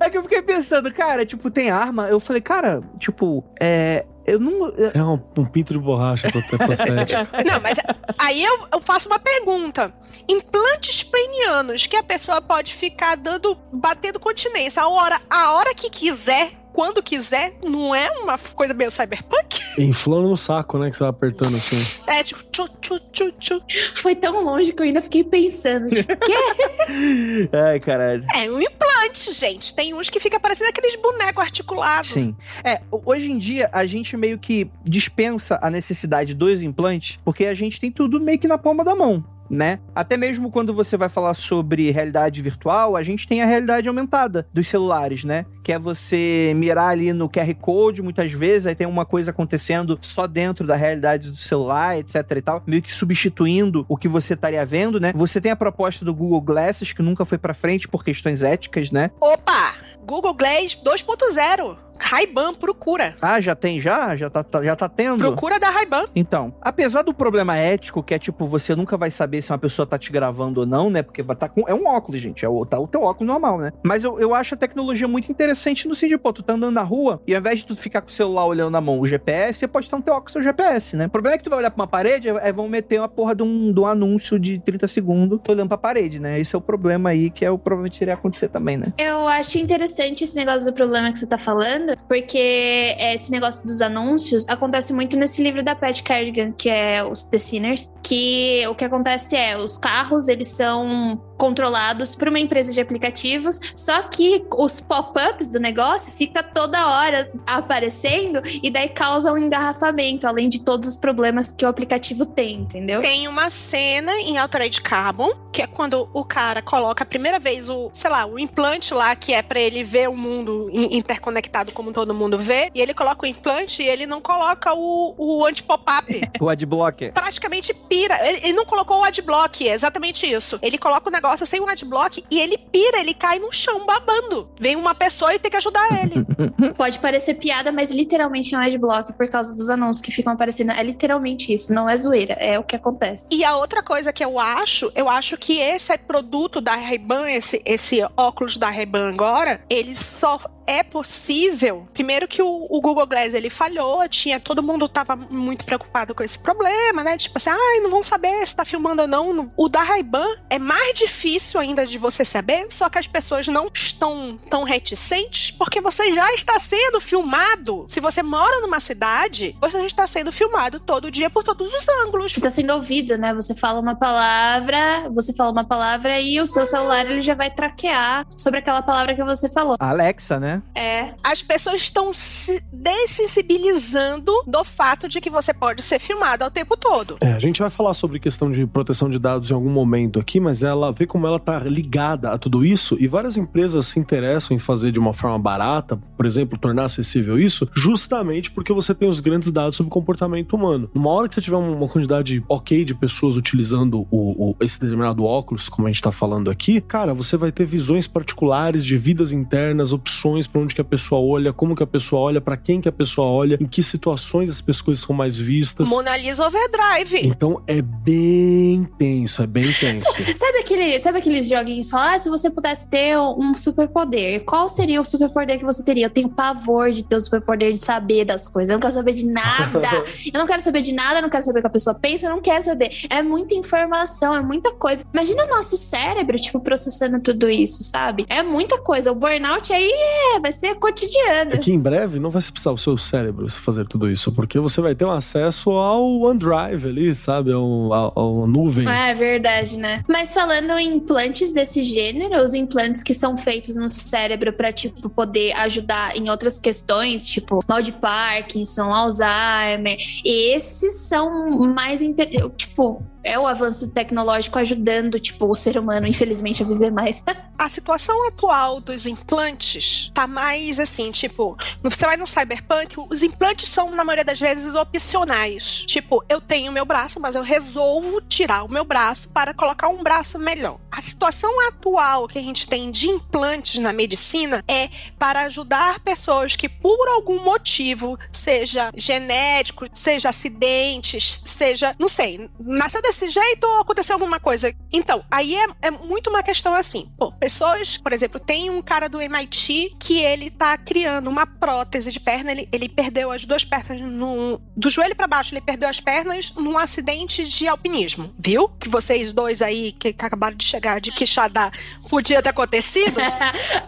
É que eu fiquei pensando, cara, tipo, tem arma. Eu falei, cara, tipo, é. Eu não. eu- É um, um pinto de borracha pro prostético. Não, mas aí eu, eu faço uma pergunta. Implantes penianos que a pessoa pode ficar dando, batendo continência a hora, a hora que quiser, quando quiser, não é uma coisa meio cyberpunk? Inflando no saco, né? Que você vai apertando assim. É tipo, tchu, tchu, tchu, tchu. Foi tão longe que eu ainda fiquei pensando. Tipo, que? Ai, caralho. É um implante, gente. Tem uns que fica parecendo aqueles bonecos articulados. Sim. É, hoje em dia a gente meio que dispensa a necessidade dos implantes, porque a gente tem tudo meio que na palma da mão. Né? Até mesmo quando você vai falar sobre realidade virtual, a gente tem a realidade aumentada dos celulares, né? Que é você mirar ali no QR Code muitas vezes, aí tem uma coisa acontecendo só dentro da realidade do celular, etc e tal, meio que substituindo o que você estaria vendo, né? Você tem a proposta do Google Glasses, que nunca foi pra frente por questões éticas, né? Opa! Google Glass 2.0. Ray-Ban, procura. Ah, já tem já? Já tá, tá- já tá tendo? Procura da Ray-Ban. Então, apesar do problema ético, que é tipo, você nunca vai saber se uma pessoa tá te gravando ou não, né? Porque tá com. É um óculos, gente. É o, tá o teu óculos normal, né? Mas eu, eu acho a tecnologia muito interessante no sentido, pô, tu tá andando na rua e ao invés de tu ficar com o celular olhando na mão o GPS, você pode estar no teu óculos o GPS, né? O problema é que tu vai olhar pra uma parede, é, vão meter uma porra de um, de um anúncio de 30 segundos tô olhando pra parede, né? Esse é o problema aí que é o provavelmente iria acontecer também, né? Eu acho interessante esse negócio do problema que você tá falando, porque esse negócio dos anúncios acontece muito nesse livro da Pat Cardigan, que é os The Sinners, que o que acontece é, os carros, eles são controlados por uma empresa de aplicativos, só que os pop-ups do negócio fica toda hora aparecendo e daí causa um engarrafamento, além de todos os problemas que o aplicativo tem, entendeu? Tem uma cena em Altered Carbon, que é quando o cara coloca a primeira vez o, sei lá, o implante lá, que é pra ele ver o mundo in- interconectado como todo mundo vê, e ele coloca o implante e ele não coloca o, o anti-pop-up. O adblocker. praticamente pira. Ele, ele não colocou o adblock, é exatamente isso. Ele coloca o negócio sem o adblock e ele pira, ele cai no chão babando. Vem uma pessoa e tem que ajudar ele. Pode parecer piada, mas literalmente é um adblock por causa dos anúncios que ficam aparecendo. É literalmente isso, não é zoeira, é o que acontece. e a outra coisa que eu acho, eu acho que esse é produto da Ray-Ban, esse, esse óculos da Ray-Ban agora, ele só é possível. Primeiro que o, o Google Glass ele falhou, tinha todo mundo tava muito preocupado com esse problema, né? Tipo assim, ai, não vão saber se tá filmando ou não. O da Ray-Ban é mais difícil ainda de você saber, só que as pessoas não estão tão reticentes porque você já está sendo filmado. Se você mora numa cidade, você já está sendo filmado todo dia por todos os ângulos. Você tá sendo ouvido, né? Você fala uma palavra, você fala uma palavra e o seu celular ele já vai traquear sobre aquela palavra que você falou. Alexa, né? É. as pessoas estão se dessensibilizando do fato de que você pode ser filmado ao tempo todo. É, a gente vai falar sobre questão de proteção de dados em algum momento aqui, mas ela vê como ela tá ligada a tudo isso e várias empresas se interessam em fazer de uma forma barata, por exemplo, tornar acessível isso, justamente porque você tem os grandes dados sobre o comportamento humano. Uma hora que você tiver uma quantidade ok de pessoas utilizando o, o- esse determinado óculos, como a gente tá falando aqui, cara, você vai ter visões particulares de vidas internas, opções para onde que a pessoa olha, como que a pessoa olha, para quem que a pessoa olha, em que situações as pessoas são mais vistas. Mona Lisa Overdrive. Então é bem tenso, é bem tenso. Sabe, aquele, sabe aqueles joguinhos que falam, ah, se você pudesse ter um superpoder, qual seria o superpoder que você teria? Eu tenho pavor de ter o superpoder de saber das coisas. Eu não quero saber de nada. eu não quero saber de nada, eu não quero saber o que a pessoa pensa, eu não quero saber. É muita informação, é muita coisa. Imagina o nosso cérebro, tipo, processando tudo isso, sabe? É muita coisa. O burnout aí É, vai ser cotidiano. É que em breve não vai se precisar o seu cérebro fazer tudo isso, porque você vai ter um acesso ao OneDrive ali, sabe? Ao, ao, ao nuvem. Ah, é verdade, né? Mas falando em implantes desse gênero, os implantes que são feitos no cérebro para tipo poder ajudar em outras questões, tipo mal de Parkinson, Alzheimer, esses são mais inte- tipo é o avanço tecnológico ajudando tipo o ser humano infelizmente a viver mais. A situação atual dos implantes tá mais assim, tipo, você vai no cyberpunk, os implantes são, na maioria das vezes, opcionais. Tipo, eu tenho meu braço, mas eu resolvo tirar o meu braço para colocar um braço melhor. A situação atual que a gente tem de implantes na medicina é para ajudar pessoas que, por algum motivo, seja genético, seja acidentes, seja, não sei, nasceu desse jeito ou aconteceu alguma coisa. Então, aí é, é muito uma questão assim. Pô, pessoas, por exemplo, tem um cara do MIT que ele tá criando uma prótese de perna, ele, ele perdeu as duas pernas no, do joelho para baixo, ele perdeu as pernas num acidente de alpinismo. Viu? Que vocês dois aí que acabaram de chegar de Quixadá podia ter acontecido.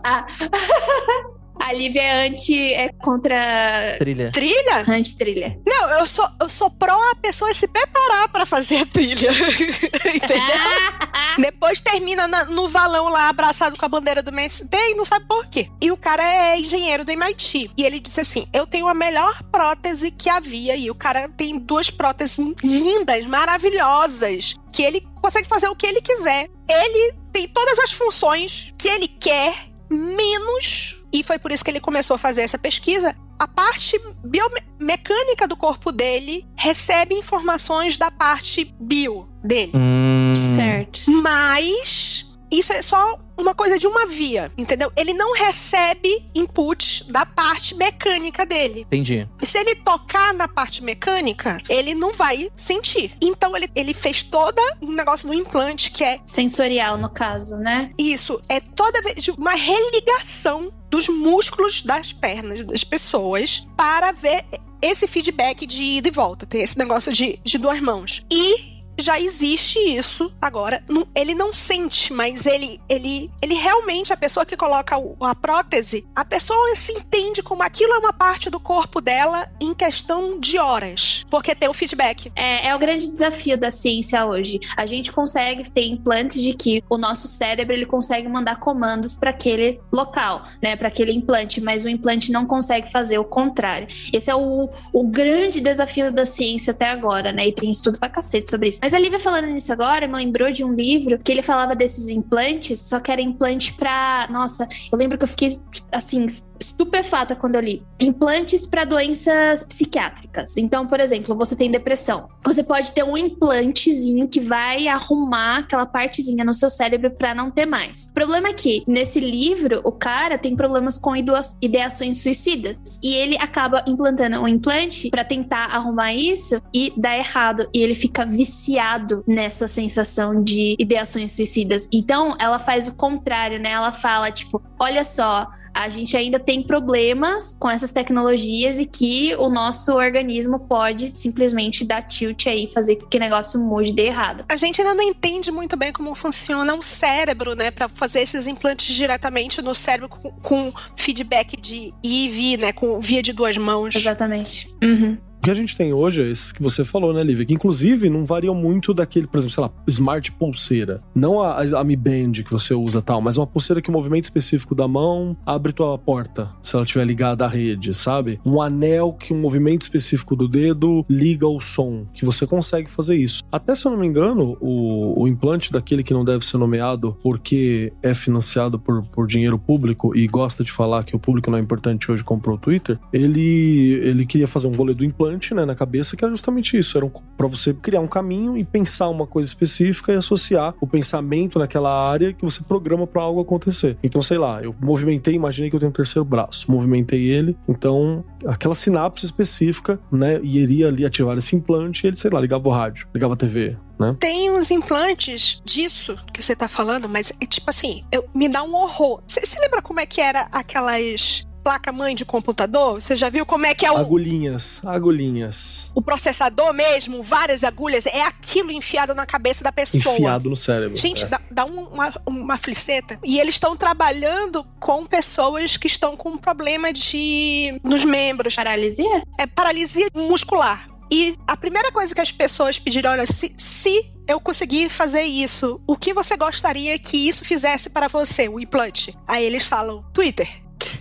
a, Lívia é anti é contra Trilha. Trilha? anti-trilha. Não, eu sou, eu sou pró a pessoa se preparar pra fazer a trilha. Entendeu? Depois termina na- no valão lá, abraçado com a bandeira do MST e não sabe por quê. E o cara é engenheiro do MIT. E ele disse assim: Eu tenho a melhor prótese que havia. E o cara tem duas próteses lindas, maravilhosas. Que ele consegue fazer o que ele quiser. Ele tem todas as funções que ele quer, menos. E foi por isso que ele começou a fazer essa pesquisa. A parte biomecânica do corpo dele recebe informações da parte bio dele. Hum, Certo. Mas isso é só uma coisa de uma via, entendeu? Ele não recebe inputs da parte mecânica dele. Entendi. E se ele tocar na parte mecânica, ele não vai sentir. Então ele, ele fez todo um negócio do implante que é Sensorial, no caso, né? isso, é toda vez uma religação dos músculos das pernas das pessoas para ver esse feedback de ida e volta. Tem esse negócio de, de duas mãos. E já existe isso agora. Não- ele não sente, mas ele, ele, ele realmente, a pessoa que coloca o- a prótese, a pessoa se entende como aquilo é uma parte do corpo dela em questão de horas. Porque tem o feedback. É, é o grande desafio da ciência hoje. A gente consegue ter implantes de que o nosso cérebro ele consegue mandar comandos para aquele local, né, para aquele implante, mas o implante não consegue fazer o contrário. Esse é o, o grande desafio da ciência até agora, né? E tem estudo pra cacete sobre isso. Mas a Lívia falando nisso agora, me lembrou de um livro que ele falava desses implantes, só que era implante pra. Nossa, eu lembro que eu fiquei assim estupefata quando eu li. Implantes para doenças psiquiátricas. Então, por exemplo, você tem depressão. Você pode ter um implantezinho que vai arrumar aquela partezinha no seu cérebro para não ter mais. O problema é que nesse livro o cara tem problemas com ideações suicidas e ele acaba implantando um implante para tentar arrumar isso e dá errado e ele fica viciado nessa sensação de ideações suicidas. Então, ela faz o contrário, né? Ela fala tipo, olha só, a gente ainda tem problemas com essas tecnologias e que o nosso organismo pode simplesmente dar tilt aí, fazer que o negócio mude de errado. A gente ainda não entende muito bem como funciona o cérebro, né? Pra fazer esses implantes diretamente no cérebro com, com feedback de IV, né? Com via de duas mãos. Exatamente. Uhum. O que a gente tem hoje é esses que você falou, né, Lívia? Que inclusive não variam muito daquele, por exemplo, sei lá, smart pulseira. Não a, a Mi Band que você usa tal, mas uma pulseira que o movimento específico da mão abre tua porta, se ela estiver ligada à rede, sabe? Um anel que um movimento específico do dedo liga o som, que você consegue fazer isso. Até se eu não me engano, o, o implante daquele que não deve ser nomeado porque é financiado por, por dinheiro público e gosta de falar que o público não é importante hoje comprou o Twitter, ele, ele queria fazer um rolê do implante né, na cabeça, que era justamente isso. Era um, para você criar um caminho e pensar uma coisa específica e associar o pensamento naquela área que você programa para algo acontecer. Então, sei lá, eu movimentei, imaginei que eu tenho um terceiro braço, movimentei ele, então aquela sinapse específica, né, iria ali ativar esse implante e ele, sei lá, ligava o rádio, ligava a TV, né? Tem uns implantes disso que você tá falando, mas é tipo assim, eu, me dá um horror. Você se lembra como é que era aquelas placa-mãe de computador? Você já viu como é que é o, Agulhinhas, agulhinhas. o processador mesmo? Várias agulhas? É aquilo enfiado na cabeça da pessoa. Enfiado no cérebro. Gente, é. dá, dá um- uma, uma fliceta. E eles estão trabalhando com pessoas que estão com problema de. nos membros. Paralisia? É paralisia muscular. E a primeira coisa que as pessoas pediram, olha, se, se eu conseguir fazer isso, o que você gostaria que isso fizesse para você, o implante? Aí eles falam, Twitter.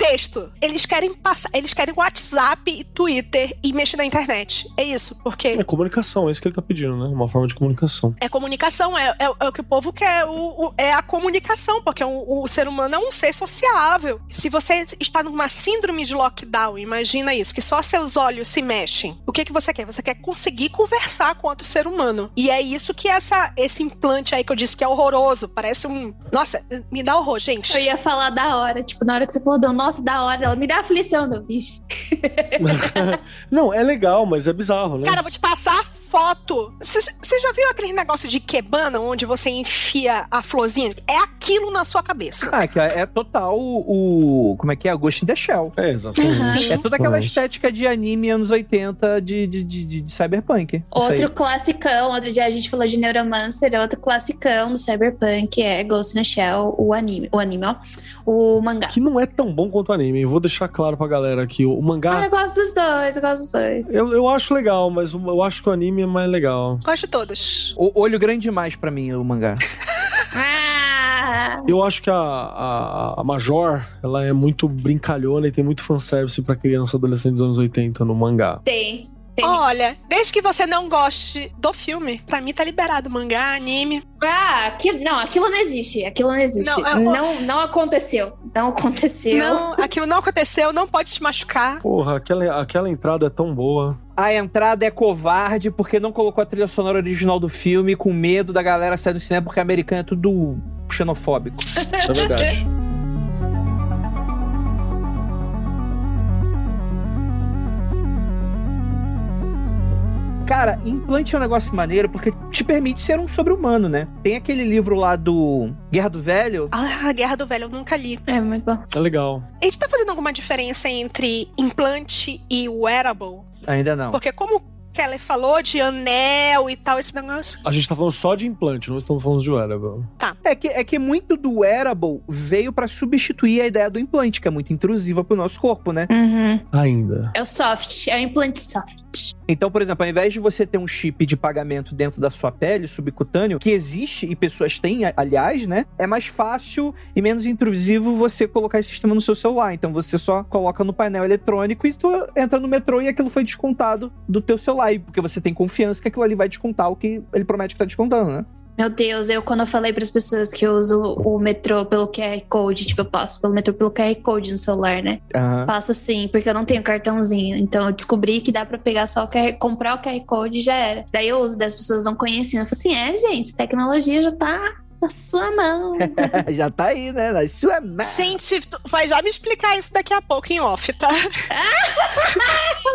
Texto. Eles querem passar, eles querem WhatsApp e Twitter e mexer na internet. É isso, porque É comunicação, é isso que ele tá pedindo, né? Uma forma de comunicação. é comunicação, é, é- é o que o povo quer, o- o- é a comunicação, porque o, o ser humano é um ser sociável. Se você está numa síndrome de lockdown, imagina isso, que só seus olhos se mexem. O que, que você quer? Você quer conseguir conversar com outro ser humano. E é isso que essa, esse implante aí que eu disse que é horroroso, parece um... Nossa, me dá horror, gente. Eu ia falar da hora, tipo, na hora que você falou, deu, nossa, da hora, ela me dá aflição, meu bicho. não, é legal, mas é bizarro, né? Cara, eu vou te passar a foto. Você já viu aquele negócio de quebana, onde você enfia a florzinha? É aquilo na sua cabeça. Ah, que é, é total o, o- Como é que é? Ghost in the Shell. É, exatamente. É toda aquela estética de anime anos 80 de, de, de, de- de cyberpunk. Outro classicão, outro dia a gente falou de Neuromancer, outro classicão do Cyberpunk é Ghost in the Shell, o anime. O anime, ó. O mangá. Que não é tão bom quanto o anime. Vou deixar claro pra galera que o Ah, mangá. eu gosto dos dois, eu gosto dos dois. Eu, eu acho legal, mas eu acho que o anime é mais legal. Gosto de todos. O olho grande demais pra mim, o mangá. Ah! Eu acho que a, a, a Major, ela é muito brincalhona e tem muito fanservice pra criança e adolescente dos anos 80 no mangá. Tem. Tem. Olha, desde que você não goste do filme, pra mim tá liberado mangá, anime. Ah, aquilo, não, aquilo não existe. Aquilo não existe. Não, é- Não, não, aconteceu. Não aconteceu. Não, aquilo não aconteceu, não pode te machucar. Porra, aquela, aquela entrada é tão boa. A entrada é covarde porque não colocou a trilha sonora original do filme com medo da galera sair do cinema porque americano é tudo xenofóbico. É verdade. Cara, implante é um negócio maneiro porque te permite ser um sobre-humano, né? Tem aquele livro lá do Guerra do Velho. Ah, a Guerra do Velho eu nunca li. É muito bom. É legal. A gente tá fazendo alguma diferença entre implante e wearable? Ainda não. Porque como Keller falou de anel e tal, esse negócio. A gente tá falando só de implante, não estamos falando de wearable. É que, é que muito do wearable veio pra substituir a ideia do implante, que é muito intrusiva pro nosso corpo, né? Uhum. Ainda. É o soft, é o implante soft. Então, por exemplo, ao invés de você ter um chip de pagamento dentro da sua pele, subcutâneo, que existe e pessoas têm, aliás, né? É mais fácil e menos intrusivo você colocar esse sistema no seu celular. Então você só coloca no painel eletrônico e tu entra no metrô e aquilo foi descontado do teu celular. E Porque você tem confiança que aquilo ali vai descontar o que ele promete que tá descontando, né? Meu Deus, eu quando eu falei para as pessoas que eu uso o metrô pelo QR Code, tipo, eu passo pelo metrô pelo QR Code no celular, né? Aham. Passo sim, porque eu não tenho cartãozinho. Então eu descobri que dá pra pegar só o QR, comprar o QR Code e já era. Daí eu uso, das pessoas não conheciam. Eu falei assim: é, gente, tecnologia já tá na sua mão. Já tá aí, né? Isso é merda. Gente, vai já me explicar isso daqui a pouco em off, tá?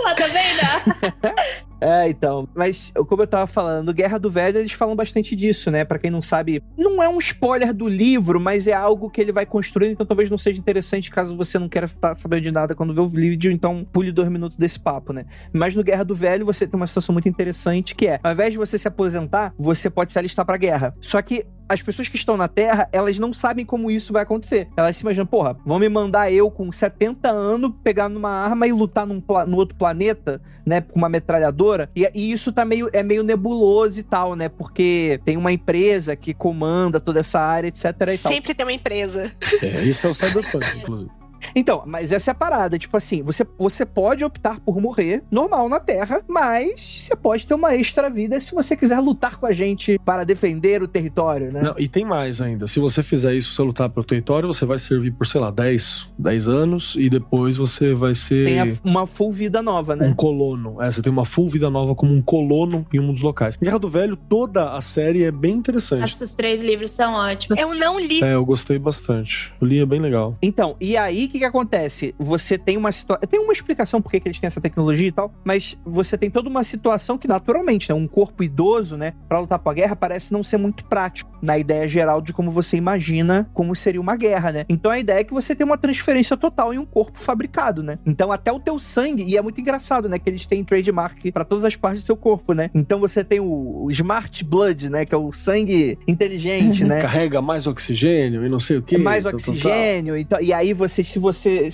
Lá, tá vendo? É, então. Mas, como eu tava falando, Guerra do Velho, eles falam bastante disso, né? Pra quem não sabe, não é um spoiler do livro, mas é algo que ele vai construindo, então talvez não seja interessante caso você não queira estar sabendo de nada quando vê o vídeo, então pule dois minutos desse papo, né? Mas no Guerra do Velho, você tem uma situação muito interessante que é, ao invés de você se aposentar, você pode se alistar pra guerra. Só que as pessoas que estão na Terra, elas não sabem como isso vai acontecer. Elas se imaginam, porra, vão me mandar eu com 70 anos pegar numa arma e lutar num pla- no outro planeta, né, com uma metralhadora. E, e isso tá meio, é meio nebuloso e tal, né, porque tem uma empresa que comanda toda essa área, etc e tal. Sempre tem uma empresa. É, isso é o Cyberpunk, inclusive. Então, mas essa é a parada. Tipo assim, você, você pode optar por morrer normal na Terra, mas você pode ter uma extra vida se você quiser lutar com a gente para defender o território, né? Não, e tem mais ainda. Se você fizer isso, você lutar pelo território, você vai servir por, sei lá, 10, 10 anos e depois você vai ser Tem a- uma full vida nova, né? um colono. É, você tem uma full vida nova como um colono em um dos locais. Guerra do Velho, toda a série é bem interessante. Esses três livros são ótimos. Eu não li. É, eu gostei bastante. O li é bem legal. Então, e aí, que que acontece? Você tem uma situação. Tem uma explicação por que, eles têm essa tecnologia e tal, mas você tem toda uma situação que, naturalmente, né? Um corpo idoso, né? Pra lutar pra guerra parece não ser muito prático na ideia geral de como você imagina como seria uma guerra, né? Então a ideia é que você tem uma transferência total em um corpo fabricado, né? Então até o teu sangue, e é muito engraçado, né? Que eles têm trademark para todas as partes do seu corpo, né? Então você tem o, o Smart Blood, né? Que é o sangue inteligente, né? Carrega mais oxigênio e não sei o que. É mais oxigênio. Então, e aí você, se você.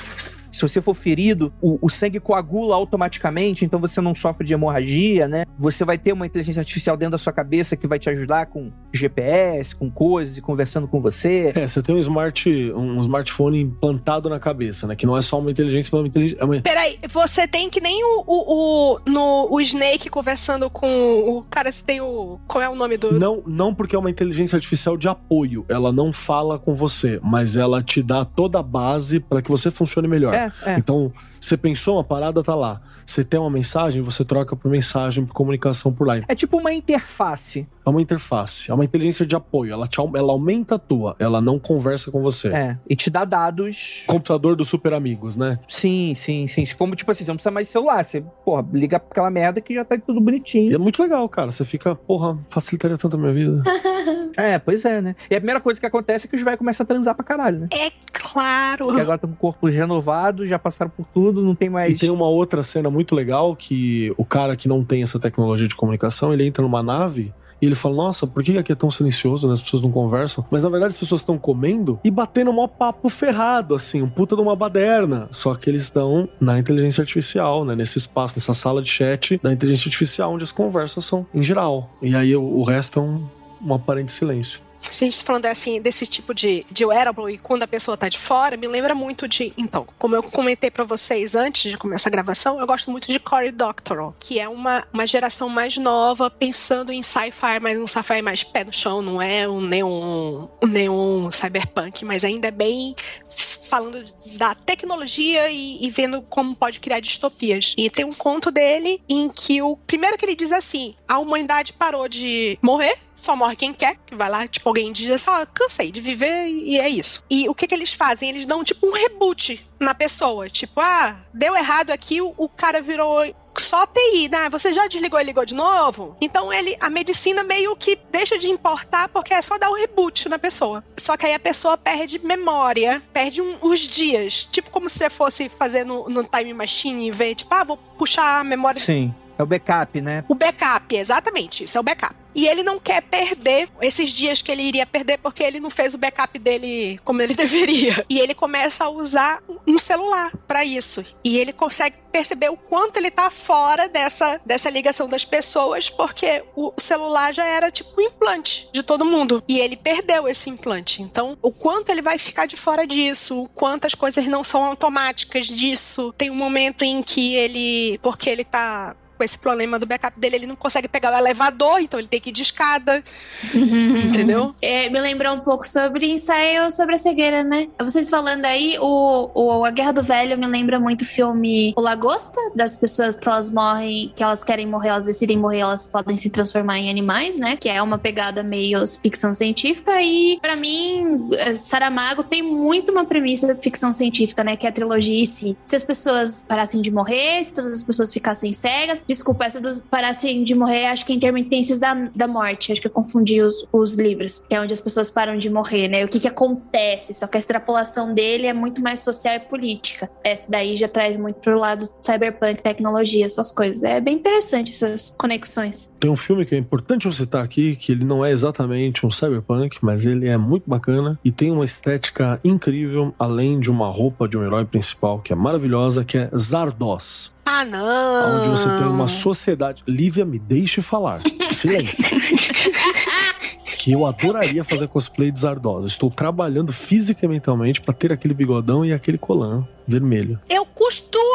Se você for ferido, o, o, sangue coagula automaticamente, então você não sofre de hemorragia, né? Você vai ter uma inteligência artificial dentro da sua cabeça que vai te ajudar com GPS, com coisas e conversando com você. É, você tem um smart, um smartphone implantado na cabeça, né? Que não é só uma inteligência, mas uma inteligência. É uma... Peraí, você tem que nem o, o, o, no, o Snake conversando com o cara, você tem o. Qual é o nome do. Não, não porque é uma inteligência artificial de apoio. Ela não fala com você, mas ela te dá toda a base para que você funcione melhor. É, é. Então, você pensou uma parada, tá lá. Você tem uma mensagem, você troca por mensagem, por comunicação por lá. É tipo uma interface. É uma interface, é uma inteligência de apoio. Ela, te, ela aumenta a tua, ela não conversa com você. É, e te dá dados. Computador dos super amigos, né? Sim, sim, sim. Como, tipo assim, você não precisa mais de celular. Você, porra, liga pra aquela merda que já tá tudo bonitinho. E é muito legal, cara. Você fica, porra, facilitaria tanto a minha vida. é, pois é, né? E a primeira coisa que acontece é que os velhos começam a transar pra caralho, né? É claro. Porque agora estão com o corpo renovado, já passaram por tudo, não tem mais. E tem uma outra cena muito legal que o cara que não tem essa tecnologia de comunicação, ele entra numa nave e ele fala: Nossa, por que aqui é tão silencioso, né? As pessoas não conversam. Mas na verdade as pessoas estão comendo e batendo um papo ferrado, assim, um puta de uma baderna. Só que eles estão na inteligência artificial, né? Nesse espaço, nessa sala de chat da inteligência artificial, onde as conversas são em geral. E aí o, o resto é um, um aparente silêncio se a gente tá falando assim, desse tipo de, de wearable e quando a pessoa tá de fora, me lembra muito de. Então, como eu comentei para vocês antes de começar a gravação, eu gosto muito de Cory Doctorow, que é uma, uma geração mais nova, pensando em sci-fi, mas um sci-fi mais pé no chão, não é um neon, um neon cyberpunk, mas ainda é bem falando da tecnologia e, e, vendo como pode criar distopias. E tem um conto dele em que o primeiro que ele diz assim: a humanidade parou de morrer, só morre quem quer, que vai lá, tipo, alguém diz assim, ah, cansei de viver e é isso. E o que que eles fazem? Eles dão, tipo, um reboot na pessoa. Tipo, ah, deu errado aqui, o cara virou só TI, né? Você já desligou e ligou de novo? Então ele, a medicina meio que deixa de importar porque é só dar um reboot na pessoa. Só que aí a pessoa perde memória, perde um, os dias. Tipo como se você fosse fazer no, no time machine e ver, tipo, ah, vou puxar a memória. Sim. É o backup, né? O backup, exatamente. Isso é o backup. E ele não quer perder esses dias que ele iria perder porque ele não fez o backup dele como ele deveria. E ele começa a usar um celular para isso. E ele consegue perceber o quanto ele tá fora dessa, dessa ligação das pessoas, porque o celular já era tipo um implante de todo mundo. E ele perdeu esse implante. Então, o quanto ele vai ficar de fora disso, o quanto as coisas não são automáticas disso. Tem um momento em que ele, porque ele tá com esse problema do backup dele, ele não consegue pegar o elevador, então ele tem que ir de escada. Uhum. entendeu? É, me lembrou um pouco sobre ensaio sobre a cegueira, né? Vocês falando aí, o, o A Guerra do Velho me lembra muito o filme O Lagosta, das pessoas que elas morrem, que elas querem morrer, elas decidem morrer, elas podem se transformar em animais, né? Que é uma pegada meio ficção científica. E para mim, Saramago tem muito uma premissa de ficção científica, né? Que é a trilogia si. Se as pessoas parassem de morrer, se todas as pessoas ficassem cegas, Desculpa, essa dos parassem de morrer, acho que é intermitências da, da morte. Acho que eu confundi os, os livros, que é onde as pessoas param de morrer, né? O que que acontece? Só que a extrapolação dele é muito mais social e política. Essa daí já traz muito pro lado cyberpunk, tecnologia, essas coisas. É bem interessante essas conexões. Tem um filme que é importante eu citar aqui, que ele não é exatamente um cyberpunk, mas ele é muito bacana e tem uma estética incrível, além de uma roupa de um herói principal que é maravilhosa, que é Zardoz. Ah, não! Onde você tem uma sociedade. Lívia, me deixe falar. Silêncio. que eu adoraria fazer cosplay de Zardoz. estou trabalhando física e mentalmente para ter aquele bigodão e aquele colã vermelho. Eu costuro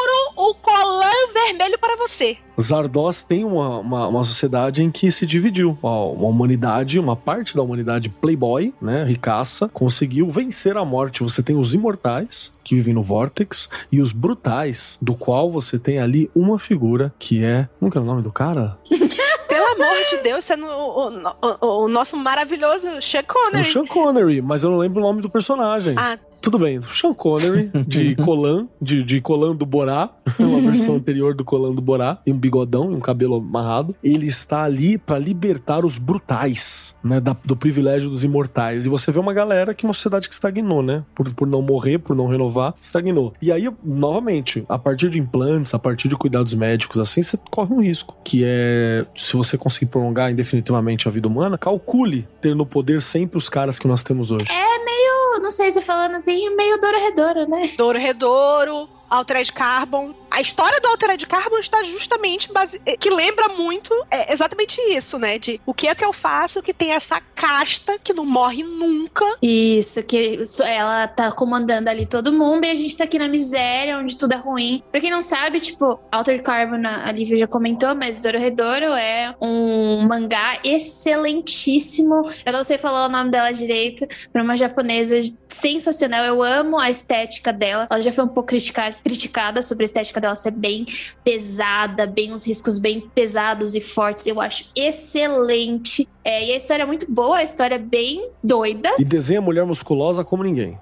o colã vermelho para você. Zardoz tem uma, uma, uma, sociedade em que se dividiu. Uma humanidade, uma parte da humanidade playboy, né, ricaça, conseguiu vencer a morte. Você tem os imortais, que vivem no Vortex, e os brutais, do qual você tem ali uma figura que é... Como que é o nome do cara? Pelo amor de Deus, você não, o, o, o, o, nosso maravilhoso Sean Connery. O Sean Connery, mas eu não lembro o nome do personagem. Ah, Tudo bem, Sean Connery, de Colan, de, de Colan do Borá, uma versão anterior do Colan do Borá, e um bigodão e um cabelo amarrado. Ele está ali para libertar os brutais, né, da- do privilégio dos imortais. E você vê uma galera que é uma sociedade que estagnou, né, por, por não morrer, por não renovar, estagnou. E aí, novamente, a partir de implantes, a partir de cuidados médicos, assim, você corre um risco, que é, se você conseguir prolongar indefinitivamente a vida humana, calcule ter no poder sempre os caras que nós temos hoje. É meio, não sei se falando assim, meio Dora Redora, né? Douro Redouro, Altered Carbon. A história do Altered Carbon está justamente base... eh, que lembra muito é, exatamente isso, né? De o que é que eu faço que tem essa casta que não morre nunca. Isso, que ela tá comandando ali todo mundo e a gente tá aqui na miséria, onde tudo é ruim. Pra quem não sabe, tipo, Altered Carbon, a Lívia já comentou, mas Dororedoro é um mangá excelentíssimo. Eu não sei falar o nome dela direito, pra uma japonesa sensacional. Eu amo a estética dela. Ela já foi um pouco criticada, criticada sobre a estética dela ser bem pesada, bem os riscos bem pesados e fortes. Eu acho excelente. É, e a história é muito boa, a história é bem doida. E desenha mulher musculosa como ninguém.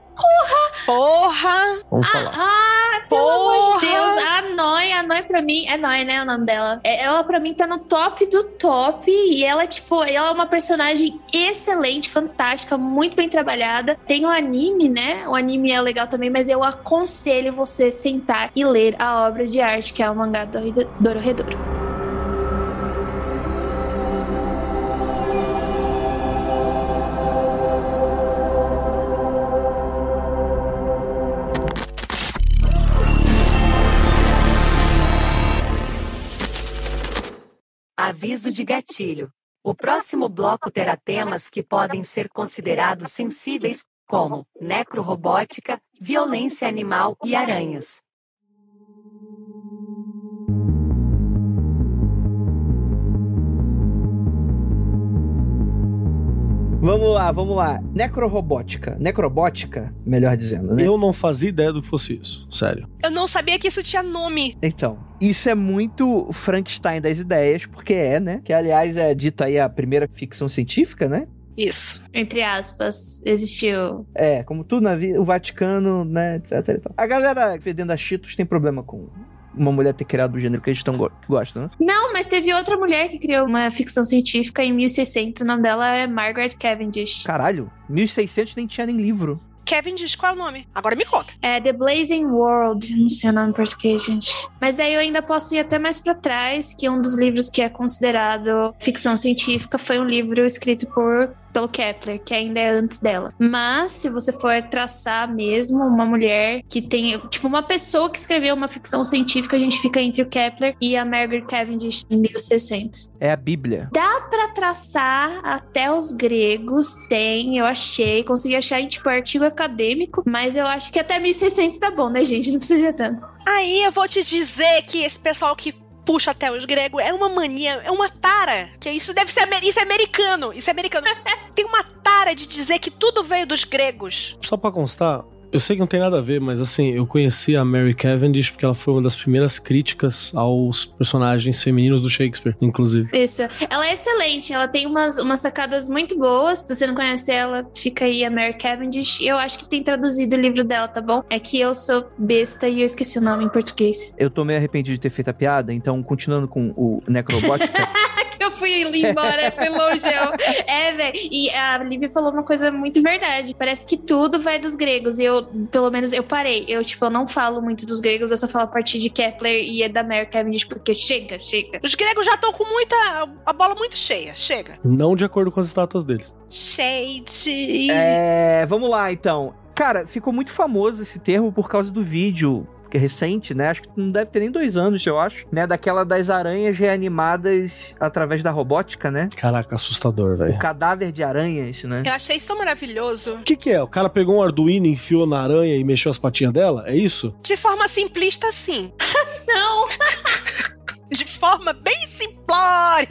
Porra! Vamos falar. Ah, pelo amor Porra! de Deus, a Noi, a Noi pra mim, é Noi, né, o nome dela. É, Ela pra mim tá no top do top e ela, tipo, ela é uma personagem excelente, fantástica, muito bem trabalhada. Tem o anime, né, o anime é legal também, mas eu aconselho você sentar e ler a obra de arte, que é o mangá do Dororedoro. Aviso de gatilho. O próximo bloco terá temas que podem ser considerados sensíveis, como necrorobótica, violência animal e aranhas. Vamos lá, vamos lá. Necrorobótica. Necrobótica, melhor dizendo, né? Eu não fazia ideia do que fosse isso, sério. Eu não sabia que isso tinha nome. Então, isso é muito Frankenstein das ideias, porque é, né? Que, aliás, é dito aí a primeira ficção científica, né? Isso. Entre aspas, existiu. É, como tudo na vida, o Vaticano, né, etc e tal. A galera fedendo a Cheetos tem problema com uma mulher ter criado o gênero que eles tão go gostam, né? Não, mas teve outra mulher que criou uma ficção científica em 1600. O nome dela é Margaret Cavendish. Caralho, 1600 nem tinha nem livro. Diz qual é o nome. Agora me conta. É The Blazing World, não sei o nome em português, gente. Mas daí eu ainda posso ir até mais pra trás, que um dos livros que é considerado ficção científica foi um livro escrito por pelo Kepler, que ainda é antes dela. Mas se você for traçar mesmo uma mulher que tem, tipo, uma pessoa que escreveu uma ficção científica, a gente fica entre o Kepler e a Margaret Cavendish em 1600. É a Bíblia. Dá pra traçar até os gregos, tem, eu achei, consegui achar em tipo artigo acadêmico, mas eu acho que até 1600 tá bom, né, gente? Não precisa tanto. Aí eu vou te dizer que esse pessoal que puxa até os gregos é uma mania, é uma tara. Que isso deve ser isso é americano, isso é americano. Tem uma tara de dizer que tudo veio dos gregos. Só pra constar, eu sei que não tem nada a ver, mas assim, eu conheci a Mary Cavendish porque ela foi uma das primeiras críticas aos personagens femininos do Shakespeare, inclusive. Isso. Ela é excelente, ela tem umas, umas sacadas muito boas. Se você não conhece ela, fica aí a Mary Cavendish. Eu acho que tem traduzido o livro dela, tá bom? É que eu sou besta e eu esqueci o nome em português. Eu tô meio arrependido de ter feito a piada, então, continuando com o Necrobótica. Eu fui embora, fui longe. É, velho. E a Lívia falou uma coisa muito verdade. Parece que tudo vai dos gregos. E eu, pelo menos, eu parei. Eu, tipo, eu não falo muito dos gregos, eu só falo a partir de Kepler e é da Mary Cavendish, porque chega, chega. Os gregos já estão com muita a bola muito cheia. Chega. Não de acordo com as estátuas deles. Shade. é, vamos lá, então. Cara, ficou muito famoso esse termo por causa do vídeo recente, né? Acho que não deve ter nem dois anos, eu acho, né? Daquela das aranhas reanimadas através da robótica, né? Caraca, assustador, O velho. cadáver de aranhas, né? Eu achei isso tão maravilhoso. O que, que é? O cara pegou um Arduino, enfiou na aranha e mexeu as patinhas dela? É isso? De forma simplista, sim. Não! De forma bem simplista. Explore.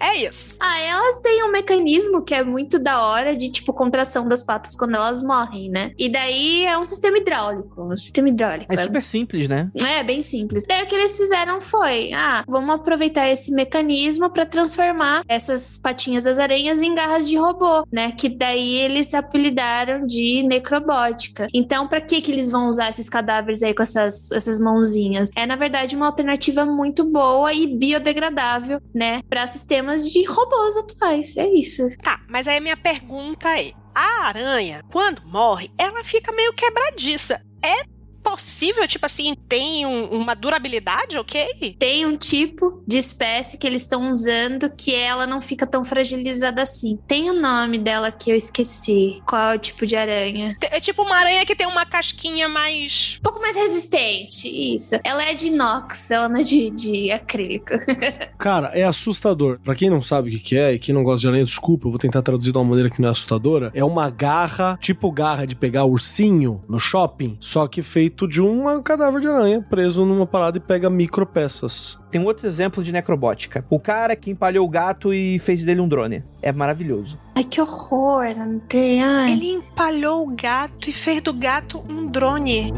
É isso. Ah, elas têm um mecanismo que é muito da hora de, tipo, contração das patas quando elas morrem, né? E daí é um sistema hidráulico. Um sistema hidráulico. É super simples, né? É, bem simples. Daí o que eles fizeram foi: ah, vamos aproveitar esse mecanismo para transformar essas patinhas das aranhas em garras de robô, né? Que daí eles apelidaram de necrobótica. Então, para que que eles vão usar esses cadáveres aí com essas, essas mãozinhas? É, na verdade, uma alternativa muito boa e biodegradável, né? Para sistemas de robôs atuais. É isso. Tá, mas aí minha pergunta é: a aranha, quando morre, ela fica meio quebradiça. É possível, tipo assim, tem um- uma durabilidade, ok? Tem um tipo de espécie que eles estão usando que ela não fica tão fragilizada assim. Tem o nome dela que eu esqueci. Qual é o tipo de aranha? É tipo uma aranha que tem uma casquinha mais. Um pouco mais resistente, isso. Ela é de inox, ela não é de, de acrílico. Cara, é assustador. Pra quem não sabe o que que é e quem não gosta de aranha, desculpa, eu vou tentar traduzir de uma maneira que não é assustadora. É uma garra, tipo garra de pegar ursinho no shopping, só que feito de um cadáver de aranha preso numa parada e pega micropeças. Tem um outro exemplo de necrobótica. O cara que empalhou o gato e fez dele um drone. É maravilhoso. Ai, que horror, não tem. Ai. Ele empalhou o gato e fez do gato um drone.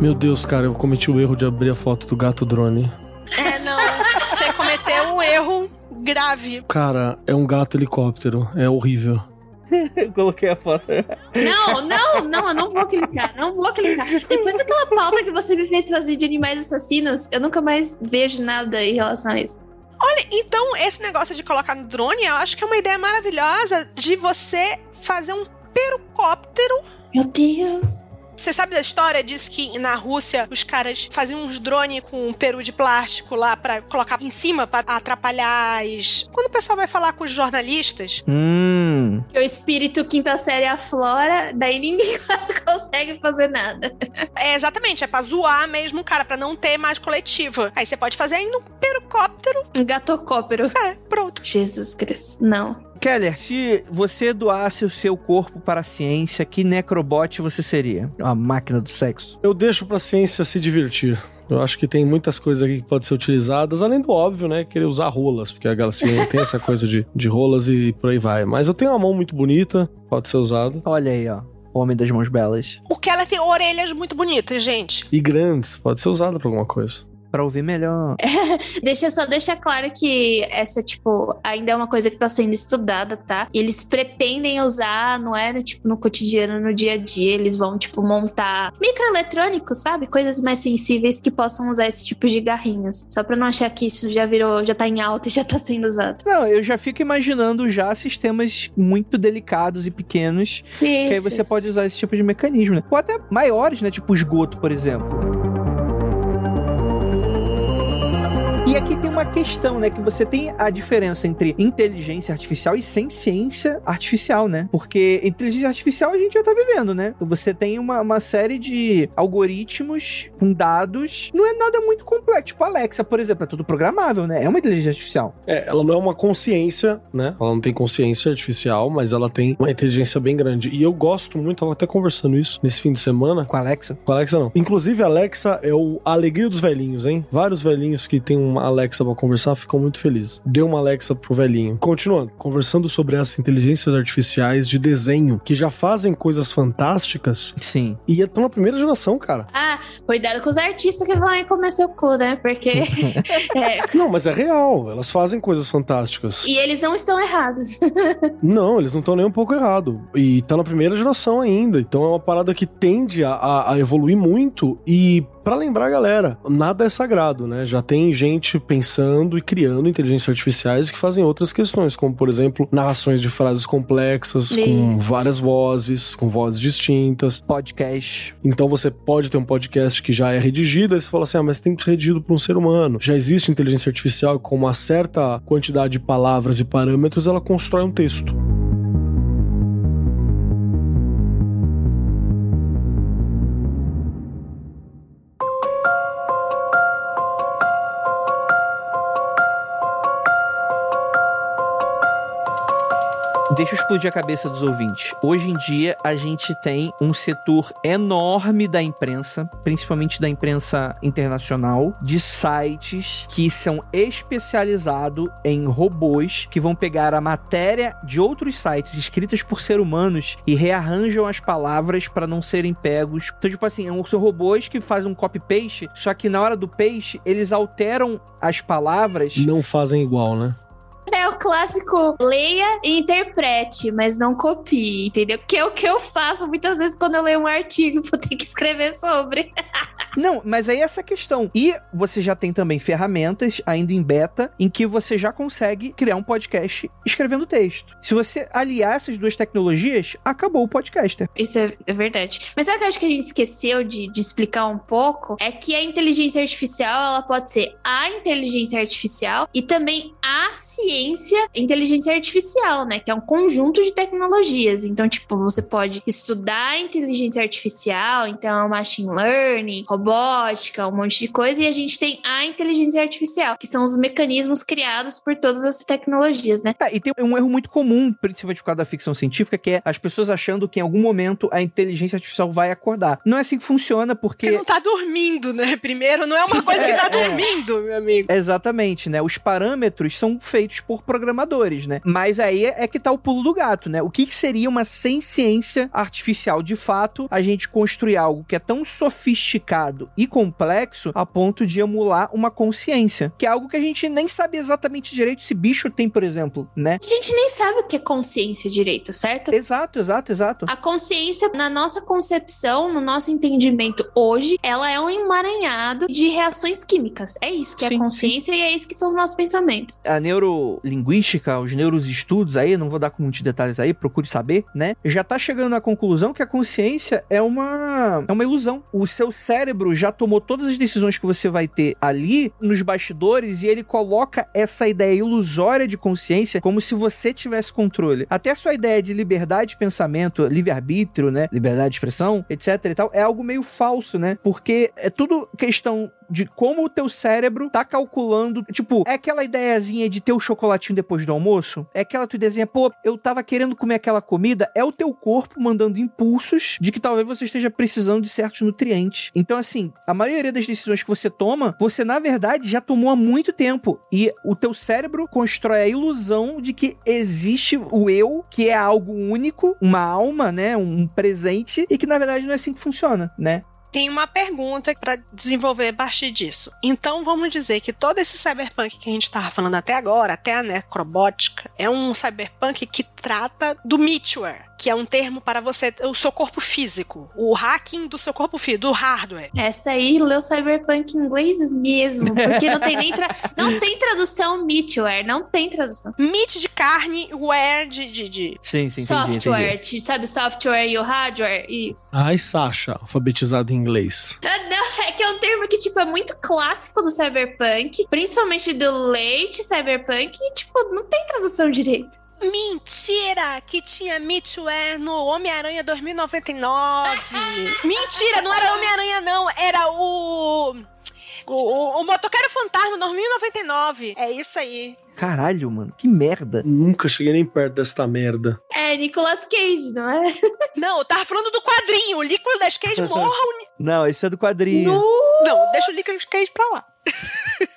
Meu Deus, cara, eu cometi o erro de abrir a foto do gato drone. É, não. Você cometeu um erro grave. Cara, é um gato helicóptero. É horrível. Eu coloquei a foto. Não, não, não, eu não vou clicar, não vou clicar. Depois daquela pauta que você me fez fazer de animais assassinos, eu nunca mais vejo nada em relação a isso. Olha, então esse negócio de colocar no drone, eu acho que é uma ideia maravilhosa de você fazer um perocóptero. Meu Deus. Você sabe da história? Diz que na Rússia os caras faziam uns drones com um peru de plástico lá pra colocar em cima pra atrapalhar as. Quando o pessoal vai falar com os jornalistas, Hum. O espírito quinta série aflora, daí ninguém consegue fazer nada. é exatamente, é pra zoar mesmo o cara, pra não ter mais coletiva. Aí você pode fazer aí no perocóptero. Um gatocópero. É, pronto. Jesus Cristo. Não. Keller, se você doasse o seu corpo para a ciência, que necrobot você seria? Uma máquina do sexo. Eu deixo pra ciência se divertir. Eu acho que tem muitas coisas aqui que podem ser utilizadas, além do óbvio, né? Querer usar rolas, porque a Galaxia tem essa coisa de, de rolas e por aí vai. Mas eu tenho uma mão muito bonita, pode ser usada. Olha aí, ó. O Homem das Mãos Belas. O Keller tem orelhas muito bonitas, gente. E grandes, pode ser usada pra alguma coisa. Pra ouvir melhor. Deixa eu só deixar claro que essa, tipo, ainda é uma coisa que tá sendo estudada, tá? E eles pretendem usar, não é, no, tipo, no cotidiano, no dia a dia. Eles vão, tipo, montar microeletrônicos, sabe? Coisas mais sensíveis que possam usar esse tipo de garrinhas. Só pra não achar que isso já virou, já tá em alta e já tá sendo usado. Não, eu já fico imaginando já sistemas muito delicados e pequenos, que aí Isso, você isso. pode usar esse tipo de mecanismo, né? Ou até maiores, né? Tipo esgoto, por exemplo. E aqui tem uma questão, né? Que você tem a diferença entre inteligência artificial e ciência artificial, né? Porque inteligência artificial a gente já tá vivendo, né? Você tem uma, uma série de algoritmos com dados. Não é nada muito complexo. Tipo, Alexa, por exemplo, é tudo programável, né? É uma inteligência artificial. É, ela não é uma consciência, né? Ela não tem consciência artificial, mas ela tem uma inteligência bem grande. E eu gosto muito, tava até conversando isso nesse fim de semana. Com a Alexa. Com a Alexa não. Inclusive, a Alexa é o, a alegria dos velhinhos, hein? Vários velhinhos que tem uma Alexa pra conversar ficam muito felizes. Deu uma Alexa pro velhinho. Continuando, conversando sobre essas inteligências artificiais de desenho que já fazem coisas fantásticas Sim. e estão na primeira geração, cara. Ah, cuidado com os artistas que vão aí comer seu cu, né? Porque. é, Não, mas é real. Elas fazem coisas fantásticas. e eles não estão errados. Não, eles não estão nem um pouco errado. E tá na primeira geração ainda. Então é uma parada que tende a, a- a evoluir muito. E pra lembrar a galera, nada é sagrado, né? Já tem gente pensando e criando inteligências artificiais que fazem outras questões, como por exemplo, narrações de frases complexas, com Isso. várias vozes, com vozes distintas. Podcast. Então você pode ter um podcast que já é redigido, aí você fala assim: ah, mas tem que ser redigido por um ser humano. Já existe inteligência artificial com uma certa quantidade de palavras e parâmetros, ela constrói um texto. Deixa eu explodir a cabeça dos ouvintes. Hoje em dia, a gente tem um setor enorme da imprensa, principalmente da imprensa internacional, de sites que são especializados em robôs que vão pegar a matéria de outros sites escritas por seres humanos e rearranjam as palavras para não serem pegos. Então, tipo assim, são robôs que fazem um copy-paste, só que na hora do paste, eles alteram as palavras. Não fazem igual, né? É o clássico leia e interprete, mas não copie, entendeu? Que é o que eu faço muitas vezes quando eu leio um artigo, vou ter que escrever sobre. Não, mas aí é essa questão. E você já tem também ferramentas, ainda em beta, em que você já consegue criar um podcast escrevendo texto. Se você aliar essas duas tecnologias, acabou o podcaster. Isso é, é verdade. Mas sabe o que eu acho que a gente esqueceu de, de explicar um pouco? É que a inteligência artificial, ela pode ser a inteligência artificial e também a ciência inteligência artificial, né? Que é um conjunto de tecnologias. Então, tipo, você pode estudar inteligência artificial, então machine learning, robótica, um monte de coisa, e a gente tem a inteligência artificial, que são os mecanismos criados por todas as tecnologias, né? É, e tem um erro muito comum, principalmente por causa da ficção científica, que é as pessoas achando que em algum momento a inteligência artificial vai acordar. Não é assim que funciona, porque. Porque não tá dormindo, né? Primeiro, não é uma coisa que tá É, é. dormindo, meu amigo. Exatamente, né? Os parâmetros são feitos por programadores, né? Mas aí é que tá o pulo do gato, né? O que, que seria uma sem ciência artificial? De fato, a gente construir algo que é tão sofisticado e complexo a ponto de emular uma consciência, que é algo que a gente nem sabe exatamente direito se bicho tem, por exemplo, né? A gente nem sabe o que é consciência direito, certo? Exato, exato, exato. A consciência, na nossa concepção, no nosso entendimento hoje, ela é um emaranhado de reações químicas. É isso que é Sim, a consciência e é isso que são os nossos pensamentos. a neurolinguística, os neuroestudos aí, não vou dar com muitos detalhes aí, procure saber, né? Já tá chegando à conclusão que a consciência é uma é uma ilusão. O seu cérebro já tomou todas as decisões que você vai ter ali nos bastidores e ele coloca essa ideia ilusória de consciência como se você tivesse controle. Até a sua ideia de liberdade de pensamento, livre-arbítrio, né? Liberdade de expressão, etc e tal, é algo meio falso, né? Porque é tudo questão de como o teu cérebro tá calculando. Tipo, é aquela ideiazinha de ter o chocolatinho depois do almoço? É aquela tua ideiazinha, pô, eu tava querendo comer aquela comida. É o teu corpo mandando impulsos de que talvez você esteja precisando de certos nutrientes. Então, assim, a maioria das decisões que você toma, você na verdade já tomou há muito tempo. E o teu cérebro constrói a ilusão de que existe o eu, que é algo único, uma alma, né? Um presente, e que na verdade não é assim que funciona, né? Tem uma pergunta para desenvolver a partir disso. Então, vamos dizer que todo esse cyberpunk que a gente tava falando até agora, até a necrobótica, é um cyberpunk que trata do middleware, que é um termo para você, o seu corpo físico, o hacking do seu corpo físico, do hardware. Essa aí leu Cyberpunk em inglês mesmo, porque não tem nem tra... não tem tradução meatware, não tem tradução. Meat de carne, ware de. de, de... Sim, sim, software, tipo, sabe o software e o hardware? Isso. Ai, Sasha, alfabetizado em inglês. Ah, Não, é que é um termo que, tipo, é muito clássico do Cyberpunk, principalmente do late Cyberpunk, e, tipo, não tem tradução direito. Mentira! Que tinha Meatware no Homem-Aranha 2099. Mentira, não era Homem-Aranha, não. Era o. O, o, o Motoqueiro Fantasma 2099. É isso aí. Caralho, mano, que merda. Nunca cheguei nem perto desta merda. É Nicolas Cage, não é? Não, eu tava falando do quadrinho. O Nicolas Cage morra. o- Não, esse é do quadrinho. Não, deixa o Nicolas Cage pra lá.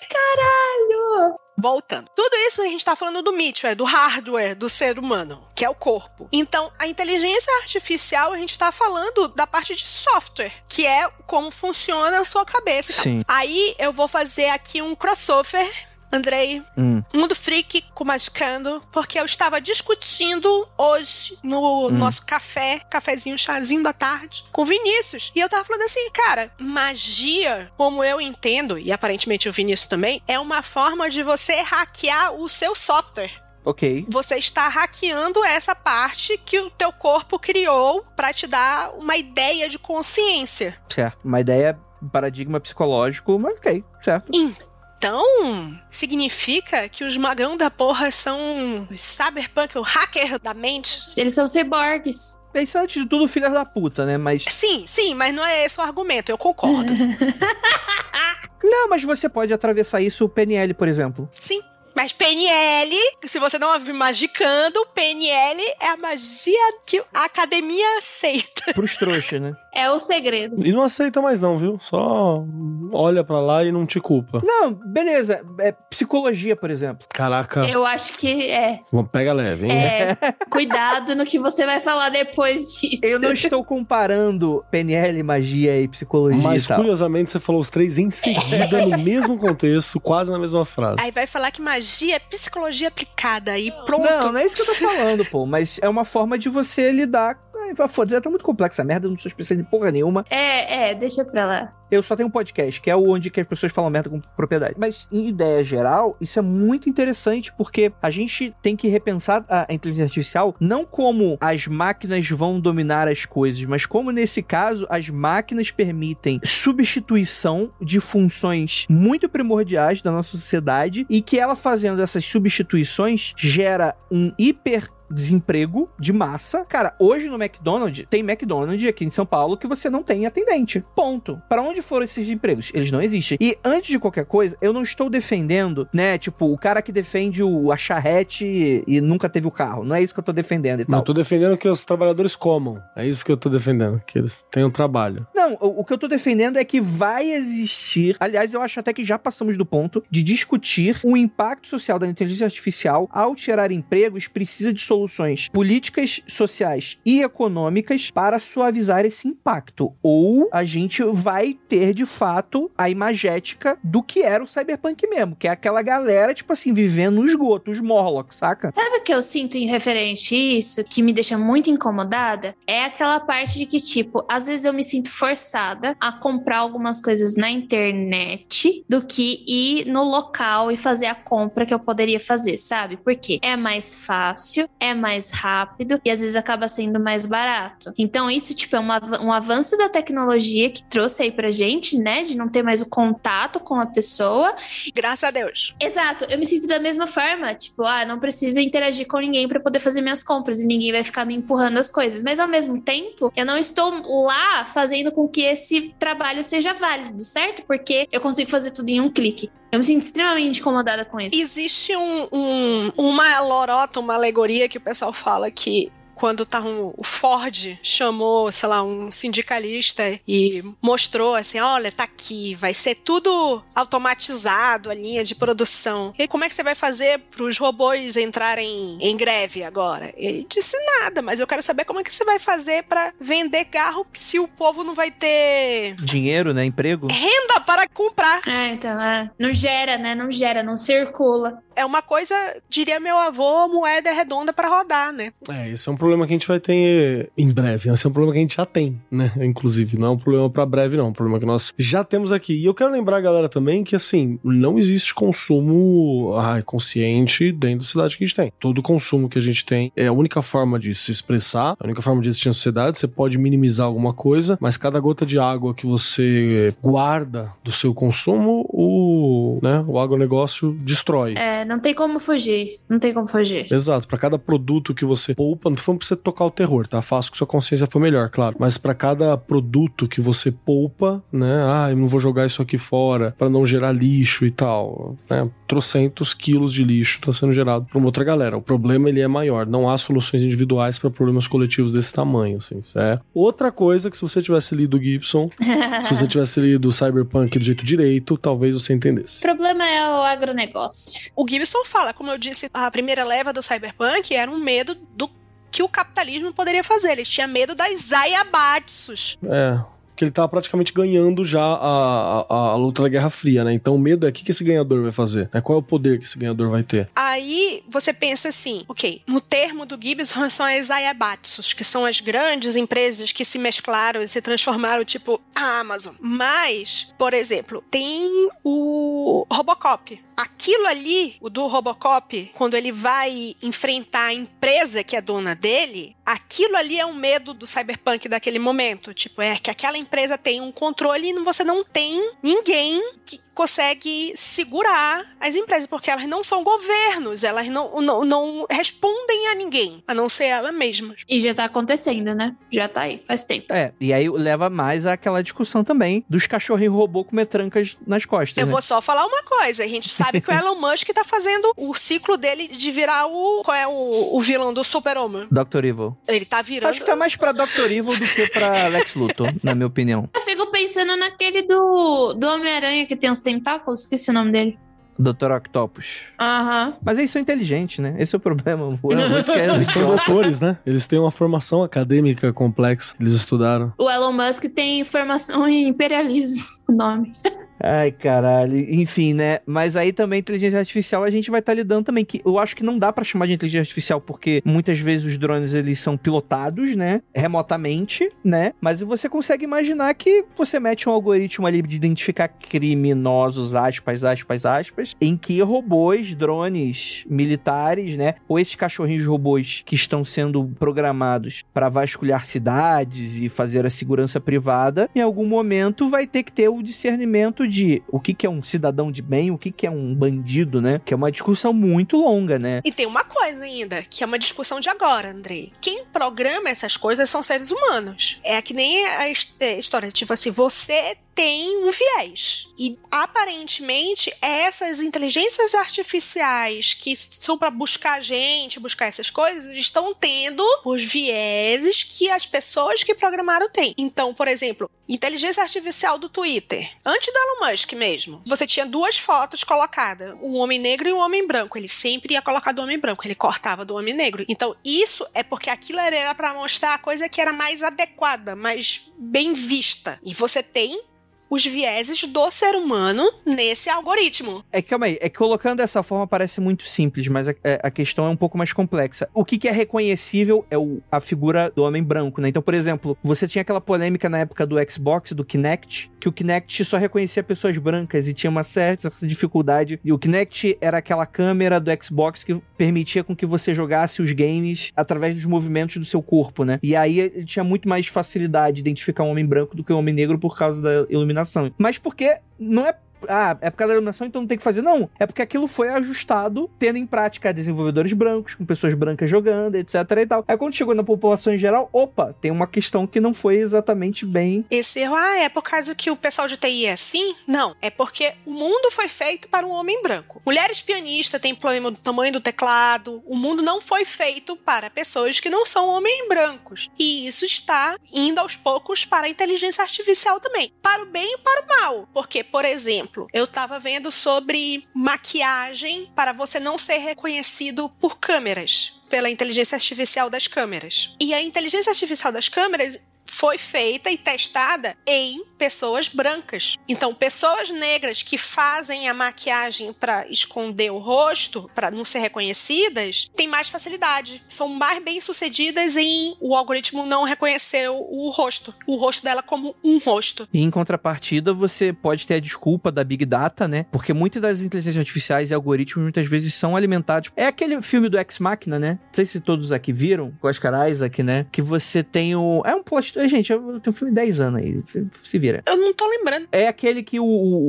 Caralho! Voltando. Tudo isso a gente tá falando do middleware, do hardware do ser humano, que é o corpo. Então, a inteligência artificial, a gente tá falando da parte de software, que é como funciona a sua cabeça. Sim. Aí eu vou fazer aqui um crossover, Andrei, Hum. Mundo Freak com Magicando, porque eu estava discutindo hoje no Hum. nosso café, cafezinho, chazinho da tarde, com o Vinícius. E eu tava falando assim, cara, magia, como eu entendo, e aparentemente o Vinícius também, é uma forma de você hackear o seu software. Ok. Você está hackeando essa parte que o teu corpo criou para te dar uma ideia de consciência. Certo. Uma ideia, paradigma psicológico, mas ok, certo. Então, significa que os magão da porra são os cyberpunk, o hacker da mente? Eles são cyborgs. Isso é, antes de tudo filha da puta, né? Mas. Sim, sim, mas não é esse o argumento, eu concordo. Não, mas você pode atravessar isso o PNL, por exemplo. sim. Mas PNL, se você não ouvir magicando, PNL é a magia que a academia aceita. Pros trouxas, né? É o segredo. E não aceita mais não, viu? Só olha pra lá e não te culpa. Não, beleza. É psicologia, por exemplo. Caraca, Eu acho que é. pega leve, hein? É, cuidado no que você vai falar depois disso. Eu não estou comparando PNL, magia e psicologia Mas e tal. curiosamente você falou os três em seguida, no mesmo contexto, quase na mesma frase. Aí vai falar que magia é psicologia aplicada e pronto. Não, não é isso que eu tô falando, pô. Mas é uma forma de você lidar. Ai, Foda-se, tá muito complexa merda, eu não sou especialista em porra nenhuma. É, é, deixa pra lá. Eu só tenho um podcast, que é onde que as pessoas falam merda com propriedade. Mas, em ideia geral, isso é muito interessante, porque a gente tem que repensar a a inteligência artificial não como as máquinas vão dominar as coisas, mas como, nesse caso, as máquinas permitem substituição de funções muito primordiais da nossa sociedade e que ela fazendo essas substituições gera um hiper desemprego de massa. Cara, hoje no McDonald's, tem McDonald's aqui em São Paulo que você não tem atendente. Ponto. Pra onde foram esses empregos? Eles não existem. E antes de qualquer coisa, eu não estou defendendo, né, tipo, o cara que defende o, a charrete e, e nunca teve o carro. Não é isso que eu tô defendendo e Não, tal. eu tô defendendo que os trabalhadores comam. É isso que eu tô defendendo, que eles tenham trabalho. Não, o, o que eu tô defendendo é que vai existir. Aliás, eu acho até que já passamos do ponto de discutir o impacto social da inteligência artificial ao tirar empregos, precisa de soluções políticas, sociais e econômicas para suavizar esse impacto. Ou a gente vai ter de fato a imagética do que era o cyberpunk mesmo, que é aquela galera, tipo assim, vivendo no esgoto, os Morlocks, saca? Sabe o que eu sinto em referente a isso, que me deixa muito incomodada? É aquela parte de que, tipo, às vezes eu me sinto forçada a comprar algumas coisas na internet do que ir no local e fazer a compra que eu poderia fazer, sabe? Porque é mais fácil, é mais rápido e às vezes acaba sendo mais barato. Então, isso, tipo, é um, av- um avanço da tecnologia que trouxe aí pra gente, né? De não ter mais o contato com a pessoa Graças a Deus. Exato, eu me sinto da mesma forma, tipo, ah, não preciso interagir com ninguém pra poder fazer minhas compras e ninguém vai ficar me empurrando as coisas. Mas ao mesmo tempo, eu não estou lá fazendo com que esse trabalho seja válido, certo? Porque eu consigo fazer tudo em um clique. Eu me sinto extremamente incomodada com isso. Existe um, um- uma lorota, uma alegoria que o pessoal fala que quando tá um, o Ford chamou, sei lá, um sindicalista e mostrou assim, olha, tá aqui, vai ser tudo automatizado, a linha de produção. E como é que você vai fazer para os robôs entrarem em greve agora? Ele disse nada, mas eu quero saber como é que você vai fazer para vender carro se o povo não vai ter Dinheiro, né? Emprego. renda para comprar. É, então, é. Não gera, né? Não gera, não circula. É uma coisa, diria meu avô, moeda é redonda para rodar, né? É, esse é um problema que a gente vai ter em breve. Esse é um problema que a gente já tem, né? Inclusive, não é um problema pra breve, não. É um problema que nós já temos aqui. E eu quero lembrar a galera também que, assim, não existe consumo ai, consciente dentro da cidade que a gente tem. Todo consumo que a gente tem é a única forma de se expressar, a única forma de existir na sociedade. Você pode minimizar alguma coisa, mas cada gota de água que você guarda do seu consumo, o, né, o agronegócio destrói. É, não tem como fugir. Não tem como fugir. Exato, pra cada produto que você poupa, não tô falando pra você tocar o terror, tá? Faço que sua consciência for melhor, claro. Mas pra cada produto que você poupa, né? Ah, eu não vou jogar isso aqui fora pra não gerar lixo e tal, né? Trocentos quilos de lixo tá sendo gerado por uma outra galera. O problema ele é maior, não há soluções individuais pra problemas coletivos desse tamanho, assim. É outra coisa que se você tivesse lido o Gibson, se você tivesse lido o Cyberpunk do jeito direito, talvez você O entendesse. problema é o agronegócio. O Gibson fala, como eu disse, a primeira leva do Cyberpunk era um medo do que o capitalismo poderia fazer. Ele tinha medo das Zaiabatsus. É. Que ele tava praticamente ganhando já a, a, a luta da Guerra Fria, né? Então o medo é o que, que esse ganhador vai fazer? Né? Qual é o poder que esse ganhador vai ter? Aí você pensa assim, ok, no termo do Gibson são as Zaiabatsus, que são as grandes empresas que se mesclaram e se transformaram, tipo a Amazon. Mas, por exemplo, tem o Robocop. Aquilo ali, o do Robocop, quando ele vai enfrentar a empresa que é dona dele, aquilo ali é um medo do cyberpunk daquele momento. Tipo, é que aquela empresa tem um controle e você não tem ninguém que consegue segurar as empresas, porque elas não são governos, elas não, não, não respondem a ninguém, a não ser ela mesma. E já tá acontecendo, né? Já tá aí, faz tempo. É, e aí leva mais àquela discussão também dos cachorrinhos robô comer trancas nas costas. Eu né? vou só falar uma coisa. A gente sabe que o Elon Musk tá fazendo o ciclo dele de virar o. Qual é o, o vilão do Super-Homem? Dr. Evil. Ele tá virando. Acho que tá mais pra Dr. Evil do que pra Lex Luthor, na minha opinião. Eu fico pensando naquele do, do Homem-Aranha que tem os tentáculos, esqueci o nome dele. Dr. Octopus. Aham. Mas eles são inteligentes, né? Esse é o problema. Musk é Eles são doutores, né? Eles têm uma formação acadêmica complexa. Eles estudaram. O Elon Musk tem formação em imperialismo, o nome. Ai, caralho. Enfim, né? Mas aí também inteligência artificial a gente vai estar lidando também que eu acho que não dá pra chamar de inteligência artificial porque muitas vezes os drones eles são pilotados, né, remotamente, né? Mas você consegue imaginar que você mete um algoritmo ali de identificar criminosos, aspas, aspas, aspas, em que robôs, drones militares, né, ou esses cachorrinhos robôs que estão sendo programados para vasculhar cidades e fazer a segurança privada, em algum momento vai ter que ter o discernimento de o que, que é um cidadão de bem, o que, que é um bandido, né? Que é uma discussão muito longa, né? E tem uma coisa ainda, que é uma discussão de agora, Andrei. Quem programa essas coisas são seres humanos. É que nem a é, história, tipo assim, você tem um viés. E aparentemente essas inteligências artificiais que são para buscar a gente, buscar essas coisas, estão tendo os vieses que as pessoas que programaram têm. Então, por exemplo, inteligência artificial do Twitter. Antes do Elon Musk mesmo, você tinha duas fotos colocadas, um homem negro e um homem branco. Ele sempre ia colocar do homem branco, ele cortava do homem negro. Então, isso é porque aquilo era para mostrar a coisa que era mais adequada, mais bem vista. E você tem os vieses do ser humano nesse algoritmo. É que, calma aí, é que colocando dessa forma parece muito simples, mas a, é- a questão é um pouco mais complexa. O que, que é reconhecível é o- a figura do homem branco, né? Então, por exemplo, você tinha aquela polêmica na época do Xbox, do Kinect, que o Kinect só reconhecia pessoas brancas e tinha uma certa dificuldade. E o Kinect era aquela câmera do Xbox que permitia com que você jogasse os games através dos movimentos do seu corpo, né? E aí ele tinha muito mais facilidade de identificar um homem branco do que um homem negro por causa da iluminação. Mas porque não é ah, é por causa da iluminação, então não tem que fazer. Não, é porque aquilo foi ajustado, tendo em prática desenvolvedores brancos, com pessoas brancas jogando, etc e tal. Aí quando chegou na população em geral, opa, tem uma questão que não foi exatamente bem. Esse erro, ah, é por causa que o pessoal de TI é assim? Não, é porque o mundo foi feito para um homem branco. Mulheres pianistas têm problema do tamanho do teclado. O mundo não foi feito para pessoas que não são homens brancos. E isso está indo aos poucos para a inteligência artificial também. Para o bem e para o mal. Porque, por exemplo, eu estava vendo sobre maquiagem para você não ser reconhecido por câmeras. Pela inteligência artificial das câmeras. E a inteligência artificial das câmeras foi feita e testada em pessoas brancas. Então, pessoas negras que fazem a maquiagem para esconder o rosto, para não ser reconhecidas, têm mais facilidade. São mais bem-sucedidas em o algoritmo não reconhecer o, rosto, o rosto dela como um rosto. E em contrapartida, você pode ter a desculpa da Big Data, né? Porque muitas das inteligências artificiais e algoritmos muitas vezes são alimentados. É aquele filme do Ex Machina, né? Não sei se todos aqui viram, com Oscar Isaac, né? Que você tem o. É um plot. Gente, eu tenho um filme de 10 anos aí. Se vira. Eu não tô lembrando. É aquele que o,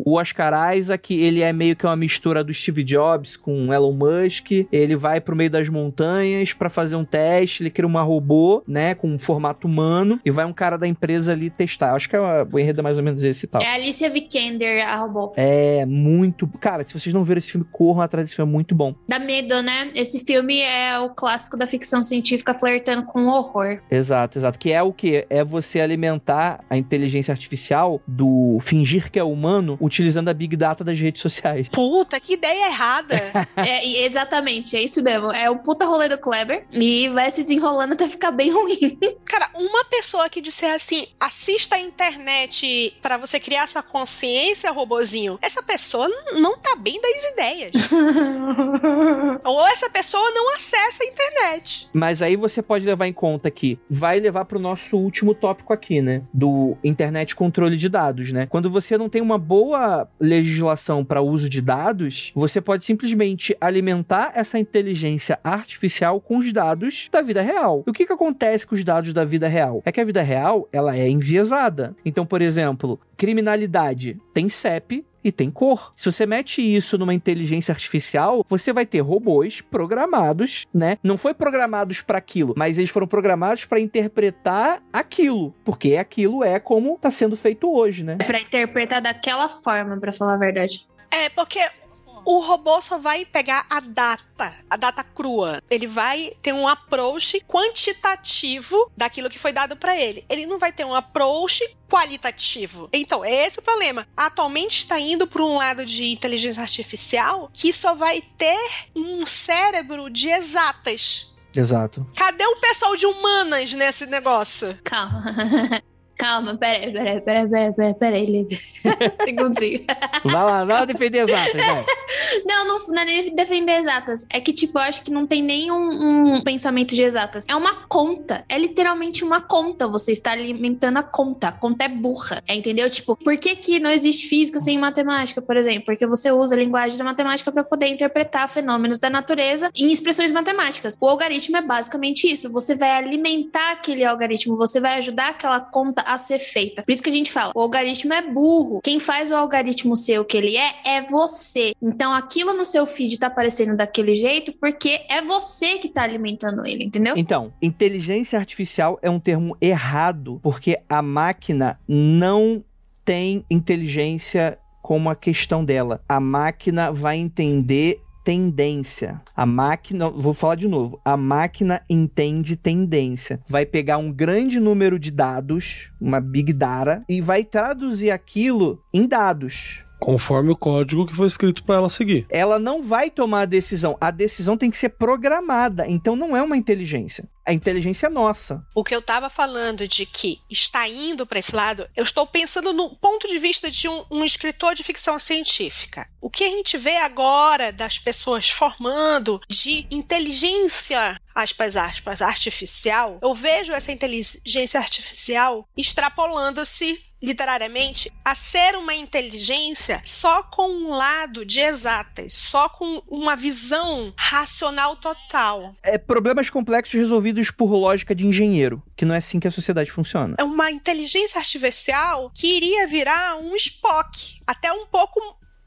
o- Oscar Isaac, ele é meio que uma mistura do Steve Jobs com Elon Musk. Ele vai pro meio das montanhas pra fazer um teste, ele cria uma robô, né, com um formato humano, e vai um cara da empresa ali testar. Acho que é o enredo é mais ou menos esse e tal. É a Alicia Vikander, a robô. É muito. Cara, se vocês não viram esse filme, corram atrás desse filme, é muito bom. Dá medo, né? Esse filme é o clássico da ficção científica flertando com o horror. Exato, exato. Que é o que? É você alimentar a inteligência artificial do fingir que é humano utilizando a Big Data das redes sociais. Puta, que ideia errada. É, exatamente, é isso mesmo. É o puta rolê do Kleber e vai se desenrolando até ficar bem ruim. Cara, uma pessoa que disser assim, assista a internet pra você criar sua consciência, robozinho, essa pessoa não tá bem das ideias. Ou essa pessoa não acessa a internet. Mas aí você pode levar em conta que vai levar pro nosso último tópico aqui, né? Do internet controle de dados, né? Quando você não tem uma boa legislação para uso de dados, você pode simplesmente alimentar essa inteligência artificial com os dados da vida real. E o que que acontece com os dados da vida real? É que a vida real, ela é enviesada. Então, por exemplo, criminalidade tem CEP, e tem cor. Se você mete isso numa inteligência artificial, você vai ter robôs programados, né? Não foi programados para aquilo, mas eles foram programados para interpretar aquilo, porque aquilo é como tá sendo feito hoje, né? É pra interpretar daquela forma, pra falar a verdade. É, porque o robô só vai pegar a data, a data crua. Ele vai ter um approach quantitativo daquilo que foi dado para ele. Ele não vai ter um approach qualitativo. Então, é esse o problema. Atualmente está indo para um lado de inteligência artificial que só vai ter um cérebro de exatas. Exato. Cadê o pessoal de humanas nesse negócio? Calma. Calma, peraí, peraí, peraí, peraí, peraí, peraí. Segundinho. Vai lá, vai lá defender exatas, vai. Não, não, não é nem defender exatas. É que, tipo, eu acho que não tem nenhum um pensamento de exatas. É uma conta. É literalmente uma conta. Você está alimentando a conta. A conta é burra. É, entendeu? Tipo, por que, que não existe física sem matemática, por exemplo? Porque você usa a linguagem da matemática para poder interpretar fenômenos da natureza em expressões matemáticas. O algoritmo é basicamente isso. Você vai alimentar aquele algoritmo, você vai ajudar aquela conta a ser feita. Por isso que a gente fala, o algoritmo é burro. Quem faz o algoritmo ser o que ele é, é você. Então aquilo no seu feed tá aparecendo daquele jeito porque é você que tá alimentando ele, entendeu? Então, inteligência artificial é um termo errado, porque a máquina não tem inteligência como a questão dela. A máquina vai entender tendência. A máquina, vou falar de novo, a máquina entende tendência. Vai pegar um grande número de dados, uma big data, e vai traduzir aquilo em dados. Conforme o código que foi escrito para ela seguir. Ela não vai tomar a decisão. A decisão tem que ser programada. Então não é uma inteligência. A inteligência é nossa. O que eu tava falando de que está indo para esse lado, eu estou pensando no ponto de vista de um, um, escritor de ficção científica. O que a gente vê agora das pessoas formando de inteligência, aspas, aspas, artificial, eu vejo essa inteligência artificial extrapolando-se literariamente, a ser uma inteligência só com um lado de exatas, só com uma visão racional total. É problemas complexos resolvidos por lógica de engenheiro, que não é assim que a sociedade funciona. É uma inteligência artificial que iria virar um Spock, até um pouco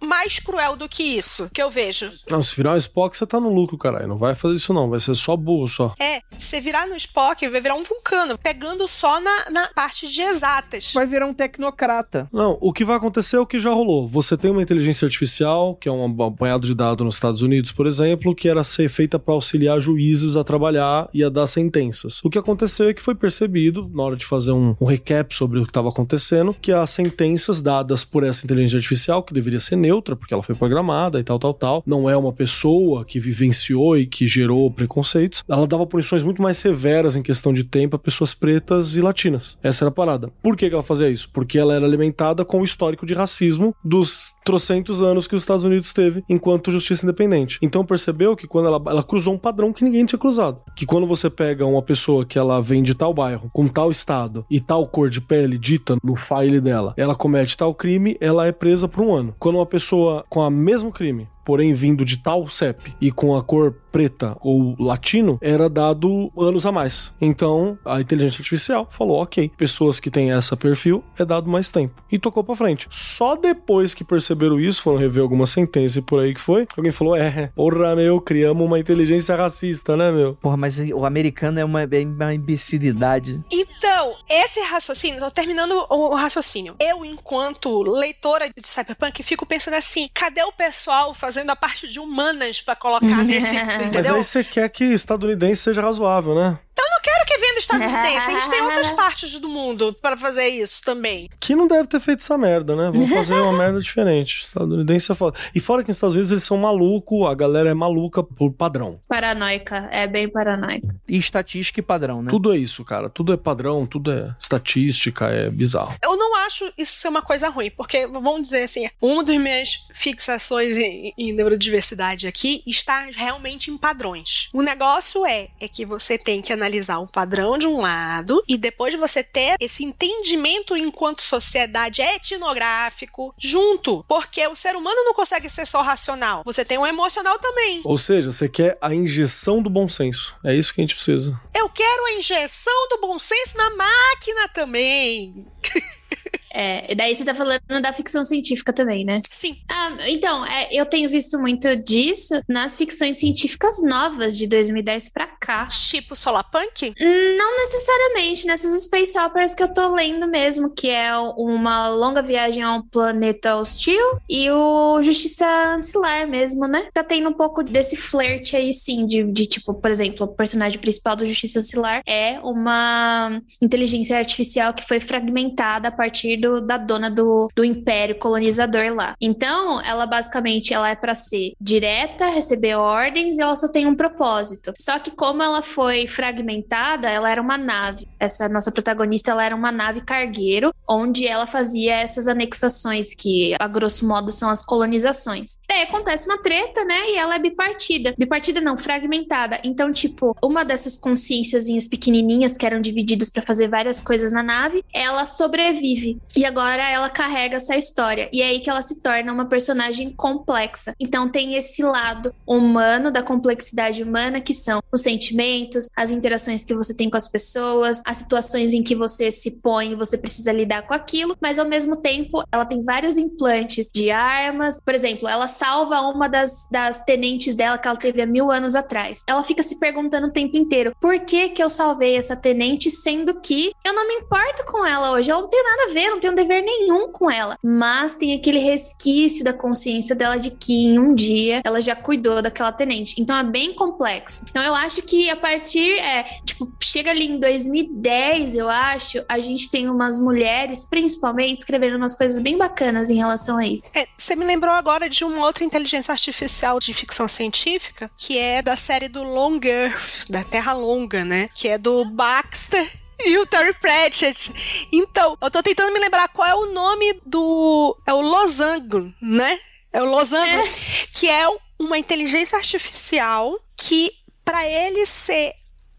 mais cruel do que isso que eu vejo. Não, se virar um Spock, você tá no lucro, caralho. Não vai fazer isso, não. Vai ser só burro só. É, se virar no Spock, vai virar um vulcano, pegando só na, na parte de exatas. Vai virar um tecnocrata. Não, o que vai acontecer é o que já rolou. Você tem uma inteligência artificial, que é um apanhado de dados nos Estados Unidos, por exemplo, que era ser feita para auxiliar juízes a trabalhar e a dar sentenças. O que aconteceu é que foi percebido, na hora de fazer um, um recap sobre o que estava acontecendo, que as sentenças dadas por essa inteligência artificial, que deveria ser neutra, porque ela foi programada e tal, tal, tal. Não é uma pessoa que vivenciou e que gerou preconceitos. Ela dava punições muito mais severas em questão de tempo a pessoas pretas e latinas. Essa era a parada. Por que, que ela fazia isso? Porque ela era alimentada com o histórico de racismo dos trocentos anos que os Estados Unidos teve enquanto justiça independente. Então percebeu que quando ela, ela cruzou um padrão que ninguém tinha cruzado. Que quando você pega uma pessoa que ela vem de tal bairro, com tal estado e tal cor de pele dita no file dela, ela comete tal crime, ela é presa por um ano. Quando uma pessoa com o mesmo crime porém vindo de tal CEP e com a cor preta ou latino, era dado anos a mais. Então, a inteligência artificial falou: ok, pessoas que têm essa perfil é dado mais tempo. E tocou pra frente. Só depois que perceberam isso, foram rever alguma sentença e por aí que foi, alguém falou: é, porra, meu, criamos uma inteligência racista, né, meu? Porra, mas o americano é uma, é uma imbecilidade. Então, esse raciocínio, tô terminando o raciocínio. Eu, enquanto leitora de Cyberpunk, fico pensando assim: cadê o pessoal fazendo a parte de humanas para colocar nesse. Mas aí você quer que estadunidense seja razoável, né? Então eu não quero que venha do estadunidense. A gente tem outras partes do mundo para fazer isso também. Que não deve ter feito essa merda, né? Vamos fazer uma merda diferente. Estadunidense é foda. E fora que nos Estados Unidos eles são malucos, a galera é maluca por padrão. Paranoica, é bem paranoica. E estatística e padrão, né? Tudo é isso, cara. Tudo é padrão, tudo é estatística, é bizarro. Eu não acho isso ser uma coisa ruim, porque, vamos dizer assim, uma das minhas fixações em, em neurodiversidade aqui está realmente em padrões. O negócio é, é que você tem que analisar o padrão de um lado e depois você ter esse entendimento enquanto sociedade etnográfico junto, porque o ser humano não consegue ser só racional. Você tem um emocional também. Ou seja, você quer a injeção do bom senso. É isso que a gente precisa. Eu quero a injeção do bom senso na máquina também. É, e daí você tá falando da ficção científica também, né? Sim. Ah, então, é, eu tenho visto muito disso nas ficções científicas novas de 2010 pra cá. Tipo Solarpunk? Não necessariamente, nessas space operas que eu tô lendo mesmo, que é uma longa viagem a um planeta hostil e o Justiça Ancilar mesmo, né? Tá tendo um pouco desse flerte aí, sim, de, de tipo, por exemplo, o personagem principal do Justiça Ancilar é uma inteligência artificial que foi fragmentada a partir do, da dona do, do império colonizador lá. Então, ela basicamente ela é para ser direta, receber ordens e ela só tem um propósito. Só que como ela foi fragmentada, ela era uma nave. Essa nossa protagonista, ela era uma nave cargueiro, onde ela fazia essas anexações que a grosso modo são as colonizações. Daí acontece uma treta, né? E ela é bipartida. Bipartida não, fragmentada. Então, tipo, uma dessas consciências pequenininhas que eram divididas para fazer várias coisas na nave, ela sobrevive. E agora ela carrega essa história. E é aí que ela se torna uma personagem complexa. Então tem esse lado humano da complexidade humana que são os sentimentos, as interações que você tem com as pessoas, as situações em que você se põe, você precisa lidar com aquilo, mas ao mesmo tempo ela tem vários implantes de armas. Por exemplo, ela salva uma das, das tenentes dela que ela teve há mil anos atrás. Ela fica se perguntando o tempo inteiro: por que que eu salvei essa tenente, sendo que eu não me importo com ela hoje? Ela não tem nada a ver, não tenho dever nenhum com ela. Mas tem aquele resquício da consciência dela de que em um dia ela já cuidou daquela tenente. Então é bem complexo. Então eu acho que a partir, é, tipo, chega ali em 2010, eu acho, a gente tem umas mulheres, principalmente, escrevendo umas coisas bem bacanas em relação a isso. É, você me lembrou agora de uma outra inteligência artificial de ficção científica, que é da série do Long Earth, da Terra Longa, né? Que é do Baxter e o Terry Pratchett. Então, eu tô tentando me lembrar qual é o nome do. É o Losango, né? É o Losango, é. que é uma inteligência artificial que, para ele ser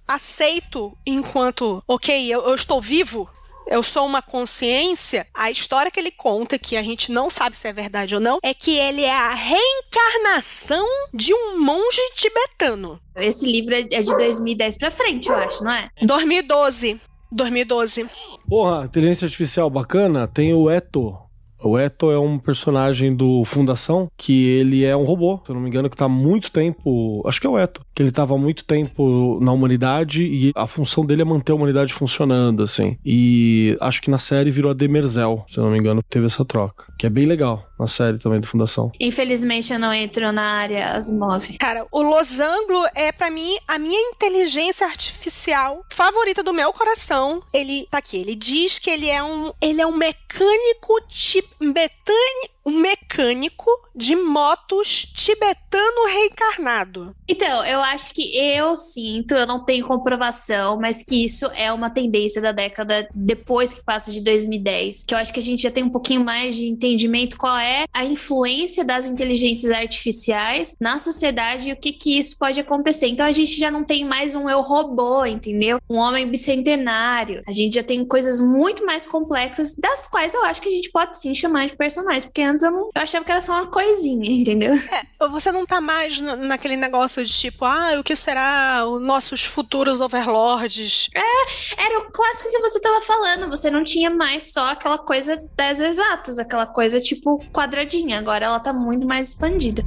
aceito enquanto, ok, eu, eu estou vivo, eu sou uma consciência, a história que ele conta, que a gente não sabe se é verdade ou não, é que ele é a reencarnação de um monge tibetano. Esse livro é de 2010 pra frente, eu acho, não é? 2012. 2012. Porra, inteligência artificial bacana, tem o Eto, o Eto é um personagem do Fundação, que ele é um robô, se eu não me engano, que tá há muito tempo. Acho que é o Eto. Que ele tava há muito tempo na humanidade e a função dele é manter a humanidade funcionando, assim. E acho que na série virou a Demerzel, se eu não me engano, teve essa troca. Que é bem legal na série também do Fundação. Infelizmente eu não entro na área Asmov. Cara, o Losango é para mim a minha inteligência artificial favorita do meu coração. Ele tá aqui, ele diz que ele é um ele é um mecânico tipo Betânia, um mecânico de motos tibetano reencarnado. Então, eu acho que eu sinto, eu não tenho comprovação, mas que isso é uma tendência da década depois que passa de 2010. Que eu acho que a gente já tem um pouquinho mais de entendimento qual é a influência das inteligências artificiais na sociedade e o que que isso pode acontecer. Então, a gente já não tem mais um eu robô, entendeu? Um homem bicentenário. A gente já tem coisas muito mais complexas, das quais eu acho que a gente pode sim chamar de personagens, porque antes eu, não, eu achava que era só uma coisinha, entendeu? É, você não tá mais naquele negócio de tipo, ah, o que será os nossos futuros overlords? É, era o clássico que você tava falando, você não tinha mais só aquela coisa das exatas, aquela coisa tipo quadradinha, agora ela tá muito mais expandida.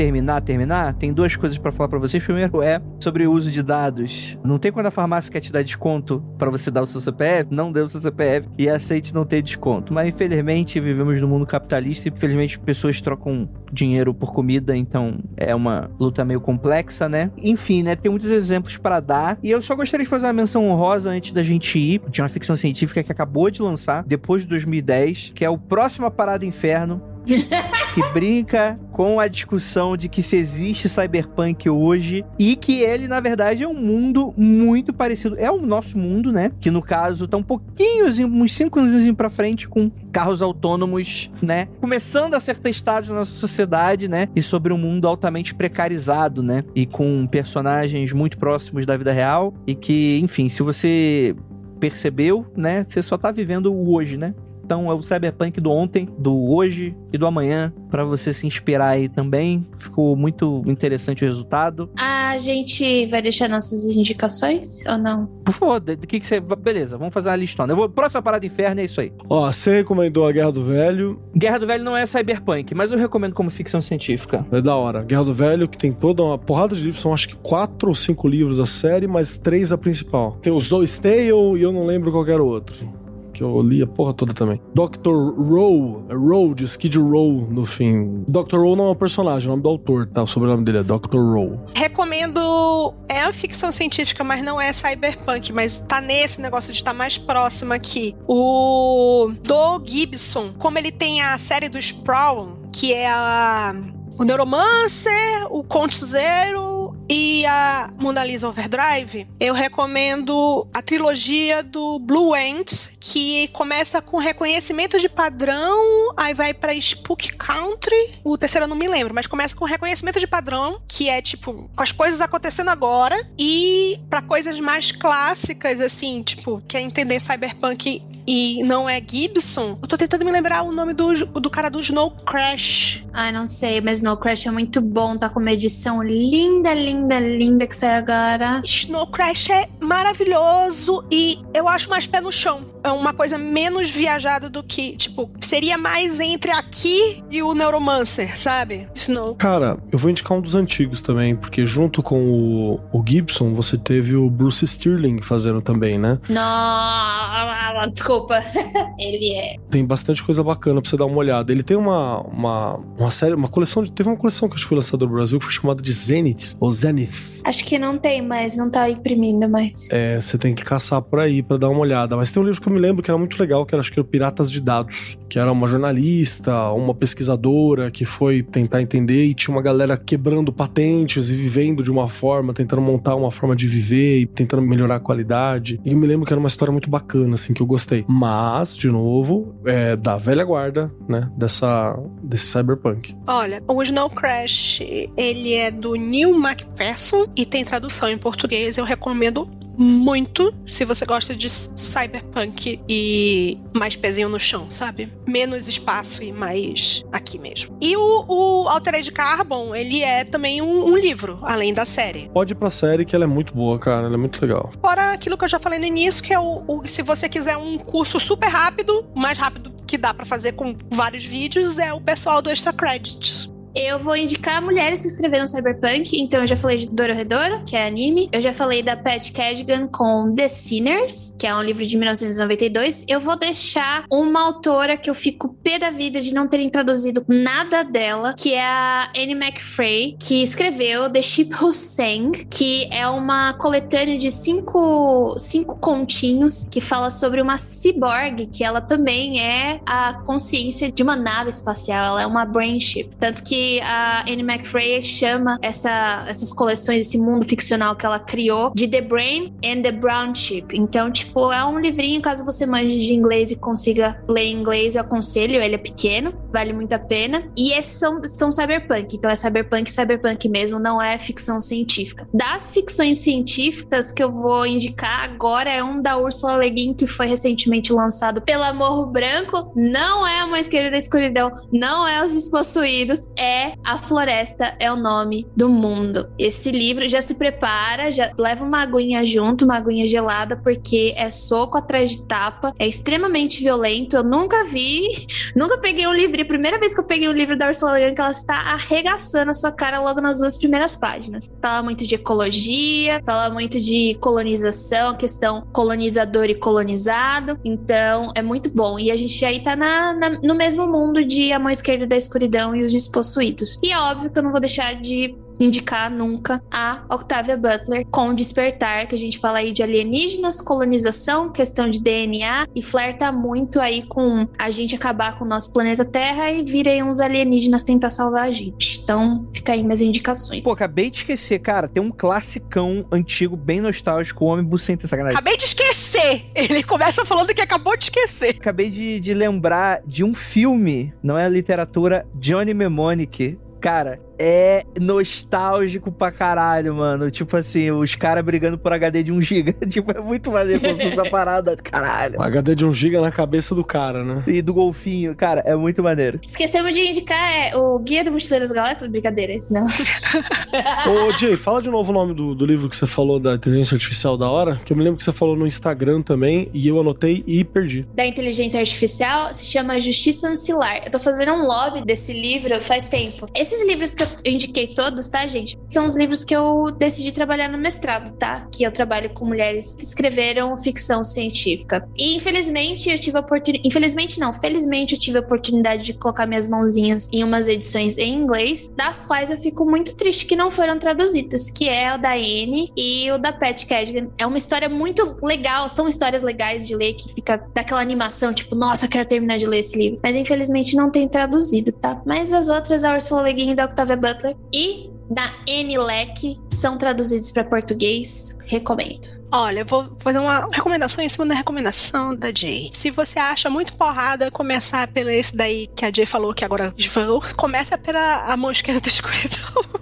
Terminar, terminar, tem duas coisas para falar para vocês. Primeiro é sobre o uso de dados. Não tem quando a farmácia quer te dar desconto para você dar o seu CPF, não dê o seu CPF e aceite não ter desconto. Mas infelizmente vivemos no mundo capitalista e infelizmente pessoas trocam dinheiro por comida, então é uma luta meio complexa, né? Enfim, né? Tem muitos exemplos para dar. E eu só gostaria de fazer uma menção honrosa antes da gente ir de uma ficção científica que acabou de lançar depois de 2010, que é o Próxima Parada Inferno. que brinca com a discussão de que se existe cyberpunk hoje e que ele, na verdade, é um mundo muito parecido. É o nosso mundo, né? Que no caso tá um pouquinho, uns cinco anos pra frente com carros autônomos, né? Começando a ser testados na nossa sociedade, né? E sobre um mundo altamente precarizado, né? E com personagens muito próximos da vida real e que, enfim, se você percebeu, né? Você só tá vivendo o hoje, né? Então é o Cyberpunk do ontem, do hoje e do amanhã, para você se inspirar aí também. Ficou muito interessante o resultado. A gente vai deixar nossas indicações ou não? Por favor, do que, que você. Beleza, vamos fazer uma listona. Eu vou. Próxima parada inferno é isso aí. Ó, você recomendou a Guerra do Velho. Guerra do Velho não é cyberpunk, mas eu recomendo como ficção científica. É da hora. Guerra do Velho, que tem toda uma porrada de livros, são acho que quatro ou cinco livros da série, mas três a principal. Tem o Zoe Stale e eu não lembro qual era o outro que eu li a porra toda também. Dr. Rowe, Rowe, de Skid Row no fim. Dr. Rowe não é um personagem, é o nome do autor, tá? O sobrenome dele é Dr. Rowe. Recomendo. É a ficção científica, mas não é cyberpunk, mas tá nesse negócio de estar tá mais próximo aqui. O Do Gibson, como ele tem a série do Sprawl, que é a o Neuromancer, o Conte Zero e a Mona Lisa Overdrive, eu recomendo a trilogia do Blue Ant, que começa com reconhecimento de padrão, aí vai para Spook Country. O terceiro eu não me lembro, mas começa com reconhecimento de padrão, que é tipo com as coisas acontecendo agora, e para coisas mais clássicas assim, tipo, quer entender cyberpunk e não é Gibson, eu tô tentando me lembrar o nome do, do cara do Snow Crash. Ai, não sei, mas Snow Crash é muito bom, tá com uma edição linda, linda, linda que sai agora. Snow Crash é maravilhoso e eu acho mais pé no chão. É uma coisa menos viajada do que, tipo, seria mais entre aqui e o Neuromancer, sabe? Snow. Cara, eu vou indicar um dos antigos também, porque junto com o, o Gibson, você teve o Bruce Stirling fazendo também, né? Não, desculpa ele é. Tem bastante coisa bacana pra você dar uma olhada. Ele tem uma, uma, uma série, uma coleção. De, teve uma coleção que acho que foi lançada no Brasil que foi chamada de Zenith, ou Zenith. Acho que não tem mais, não tá imprimindo mais. É, você tem que caçar por aí para dar uma olhada. Mas tem um livro que eu me lembro que era muito legal, que era, acho que era Piratas de Dados, que era uma jornalista, uma pesquisadora que foi tentar entender e tinha uma galera quebrando patentes e vivendo de uma forma, tentando montar uma forma de viver e tentando melhorar a qualidade. E eu me lembro que era uma história muito bacana, assim, que eu gostei mas, de novo, é da velha guarda, né, dessa, desse cyberpunk. Olha, o Snow Crash, ele é do Neil McPherson e tem tradução em português, eu recomendo muito se você gosta de cyberpunk e mais pezinho no chão, sabe? Menos espaço e mais aqui mesmo. E o, o Altered Carbon, ele é também um, um, livro, além da série. Pode ir pra série que ela é muito boa, cara. Ela é muito legal. Fora aquilo que eu já falei no início, que é o, o se você quiser um curso super rápido, mais rápido que dá para fazer com vários vídeos, é o pessoal do Extra Credits. Eu vou indicar mulheres que escreveram Cyberpunk. Então, eu já falei de Dororedora, que é anime. Eu já falei da Pat Cadigan com The Sinners, que é um livro de 1992. Eu vou deixar uma autora que eu fico pé da vida de não terem traduzido nada dela, que é a Anne McFray, que escreveu The Ship Who Sang, que é uma coletânea de cinco, cinco continhos que fala sobre uma cyborg, que ela também é a consciência de uma nave espacial. Ela é uma brain ship. Tanto que a Anne McFray chama essa, essas coleções, esse mundo ficcional que ela criou de The Brain and the Brown Ship. Então, tipo, é um livrinho, caso você manje de inglês e consiga ler em inglês, eu aconselho. Ele é pequeno, vale muito a pena. E esses são, são cyberpunk. Então, é cyberpunk, cyberpunk mesmo, não é ficção científica. Das ficções científicas que eu vou indicar agora é um da Ursula Le Guin, que foi recentemente lançado pela Morro Branco. Não é uma esquerda da escuridão, não é os despossuídos, é é A Floresta é o Nome do Mundo. Esse livro já se prepara, já leva uma aguinha junto, uma aguinha gelada, porque é soco atrás de tapa, é extremamente violento. Eu nunca vi, nunca peguei um livro. E a primeira vez que eu peguei um livro da Ursula Le Guin, que ela está arregaçando a sua cara logo nas duas primeiras páginas. Fala muito de ecologia, fala muito de colonização, questão colonizador e colonizado. Então, é muito bom. E a gente aí tá na, na, no mesmo mundo de A Mão Esquerda da Escuridão e os Despossuídos possuídos. E é óbvio que eu não vou deixar de indicar nunca a Octavia Butler com Despertar, que a gente fala aí de alienígenas, colonização, questão de DNA e flerta muito aí com a gente acabar com o nosso planeta Terra e virem uns alienígenas tentar salvar a gente. Então, fica aí minhas indicações. Pô, acabei de esquecer, cara, tem um classicão antigo, bem nostálgico, o Homem Bucenta Sacanagem. Acabei de esquecer! Ele começa falando que acabou de esquecer. Acabei de, de lembrar de um filme, não é literatura, Johnny Mnemonic. Cara, é nostálgico pra caralho, mano. Tipo assim, os caras brigando por HD de 1GB. tipo, é muito maneiro essa parada, caralho. Um HD de 1GB na cabeça do cara, né? E do golfinho, cara, é muito maneiro. Esquecemos de indicar é, o Guia do Mochileiro das Galáxias. Brincadeira, esse não. Ô, Jay, fala de novo o nome do, do livro que você falou da inteligência artificial da hora, que eu me lembro que você falou no Instagram também, e eu anotei e perdi. da inteligência artificial se chama Justiça Ancilar. Eu tô fazendo um lobby desse livro faz tempo. Esses livros que eu indiquei todos, tá, gente? São os livros que eu decidi trabalhar no mestrado, tá? Que eu trabalho com mulheres que escreveram ficção científica. E infelizmente eu tive a oportunidade. Infelizmente não, felizmente eu tive a oportunidade de colocar minhas mãozinhas em umas edições em inglês, das quais eu fico muito triste que não foram traduzidas, que é o da Anne e o da Pat Cadigan. É uma história muito legal, são histórias legais de ler, que fica daquela animação, tipo, nossa, quero terminar de ler esse livro. Mas infelizmente não tem traduzido, tá? Mas as outras, a Ursula Le Guin e da Octavia Butler e da Anne Leck são traduzidos para português. Recomendo. Olha, eu vou fazer uma recomendação em cima da recomendação da Jay. Se você acha muito porrada começar pelo esse daí que a Jay falou que agora vão, começa pela A Mão Esquerda da Escuridão.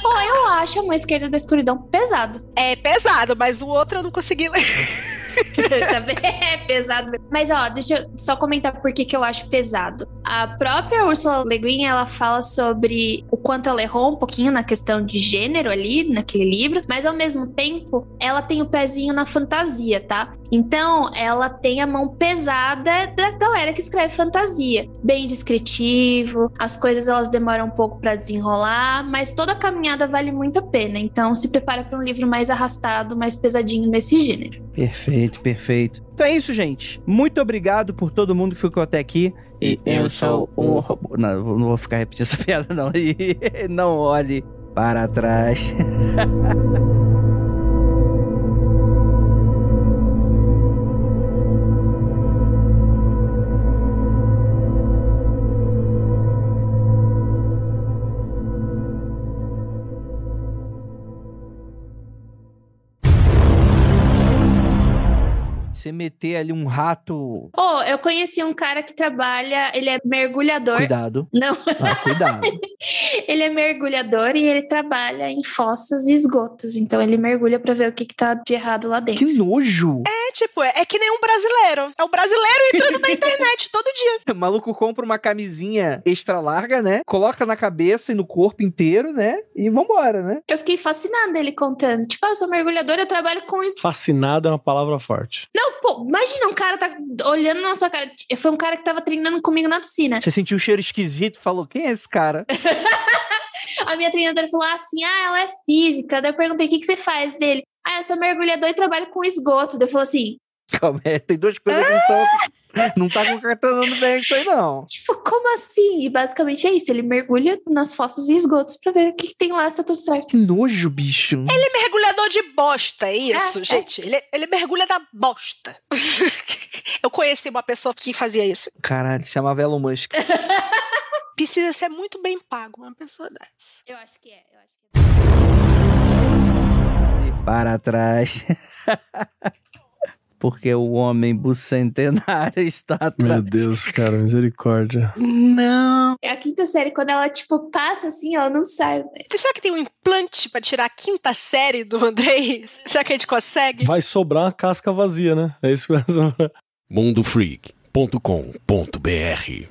Pô, eu acho a mão esquerda da escuridão pesado. É pesado, mas o outro eu não consegui ler. Também é pesado. Mas ó, deixa eu só comentar por que, que eu acho pesado. A própria Ursula Le Guin, ela fala sobre o quanto ela errou um pouquinho na questão de gênero ali, naquele livro, mas ao mesmo tempo, ela tem o pezinho na fantasia, tá? Então, ela tem a mão pesada da galera que escreve fantasia. Bem descritivo, as coisas elas demoram um pouco pra desenrolar, mas toda a caminhada vale muito a pena. Então, se prepara para um livro mais arrastado, mais pesadinho nesse gênero. Perfeito, perfeito. Então é isso, gente. Muito obrigado por todo mundo que ficou até aqui. E eu sou o robô. Não, não vou ficar repetindo essa piada, não. E não olhe para trás. Você meter ali um rato. Oh, eu conheci um cara que trabalha, ele é mergulhador. Cuidado. Não, Ah, cuidado. ele é mergulhador e ele trabalha em fossas e esgotos. Então ele mergulha pra ver o que, que tá de errado lá dentro. Que nojo! É tipo, é, é que nem um brasileiro. É o brasileiro entrando na internet todo dia. O maluco compra uma camisinha extra larga, né? Coloca na cabeça e no corpo inteiro, né? E vambora, né? Eu fiquei fascinada ele contando. Tipo, ah, eu sou mergulhador, eu trabalho com isso. Fascinado é uma palavra forte. Não, pô, imagina um cara tá olhando na sua cara. Foi um cara que tava treinando comigo na piscina. Você sentiu um cheiro esquisito falou: quem é esse cara? A minha treinadora falou assim: ah, ela é física. Daí eu perguntei: o que, que você faz dele? Ah, eu sou mergulhador e trabalho com esgoto. Daí eu falei assim: Calma, é, tem duas coisas que não estão. Não tá concatenando bem isso aí, não. tipo, como assim? E basicamente é isso: ele mergulha nas fossas e esgotos pra ver o que, que tem lá se tá tudo certo. Que nojo, bicho. Ele é mergulhador de bosta, é isso, É, é. gente. Ele, ele mergulha da bosta. Eu conheci uma pessoa que fazia isso. Caralho, chamava Elon Musk. Precisa ser muito bem pago uma pessoa dessa. Eu acho que é, eu acho que é. E para trás. Porque o homem bucentenário está atrás. Meu Deus, cara, misericórdia. Não. É a quinta série, quando ela, tipo, passa assim, ela não sai. né? Será que tem um implante pra tirar a quinta série do Andrei? Será que a gente consegue? Vai sobrar uma casca vazia, né? É isso que vai sobrar. mundofreak.com.br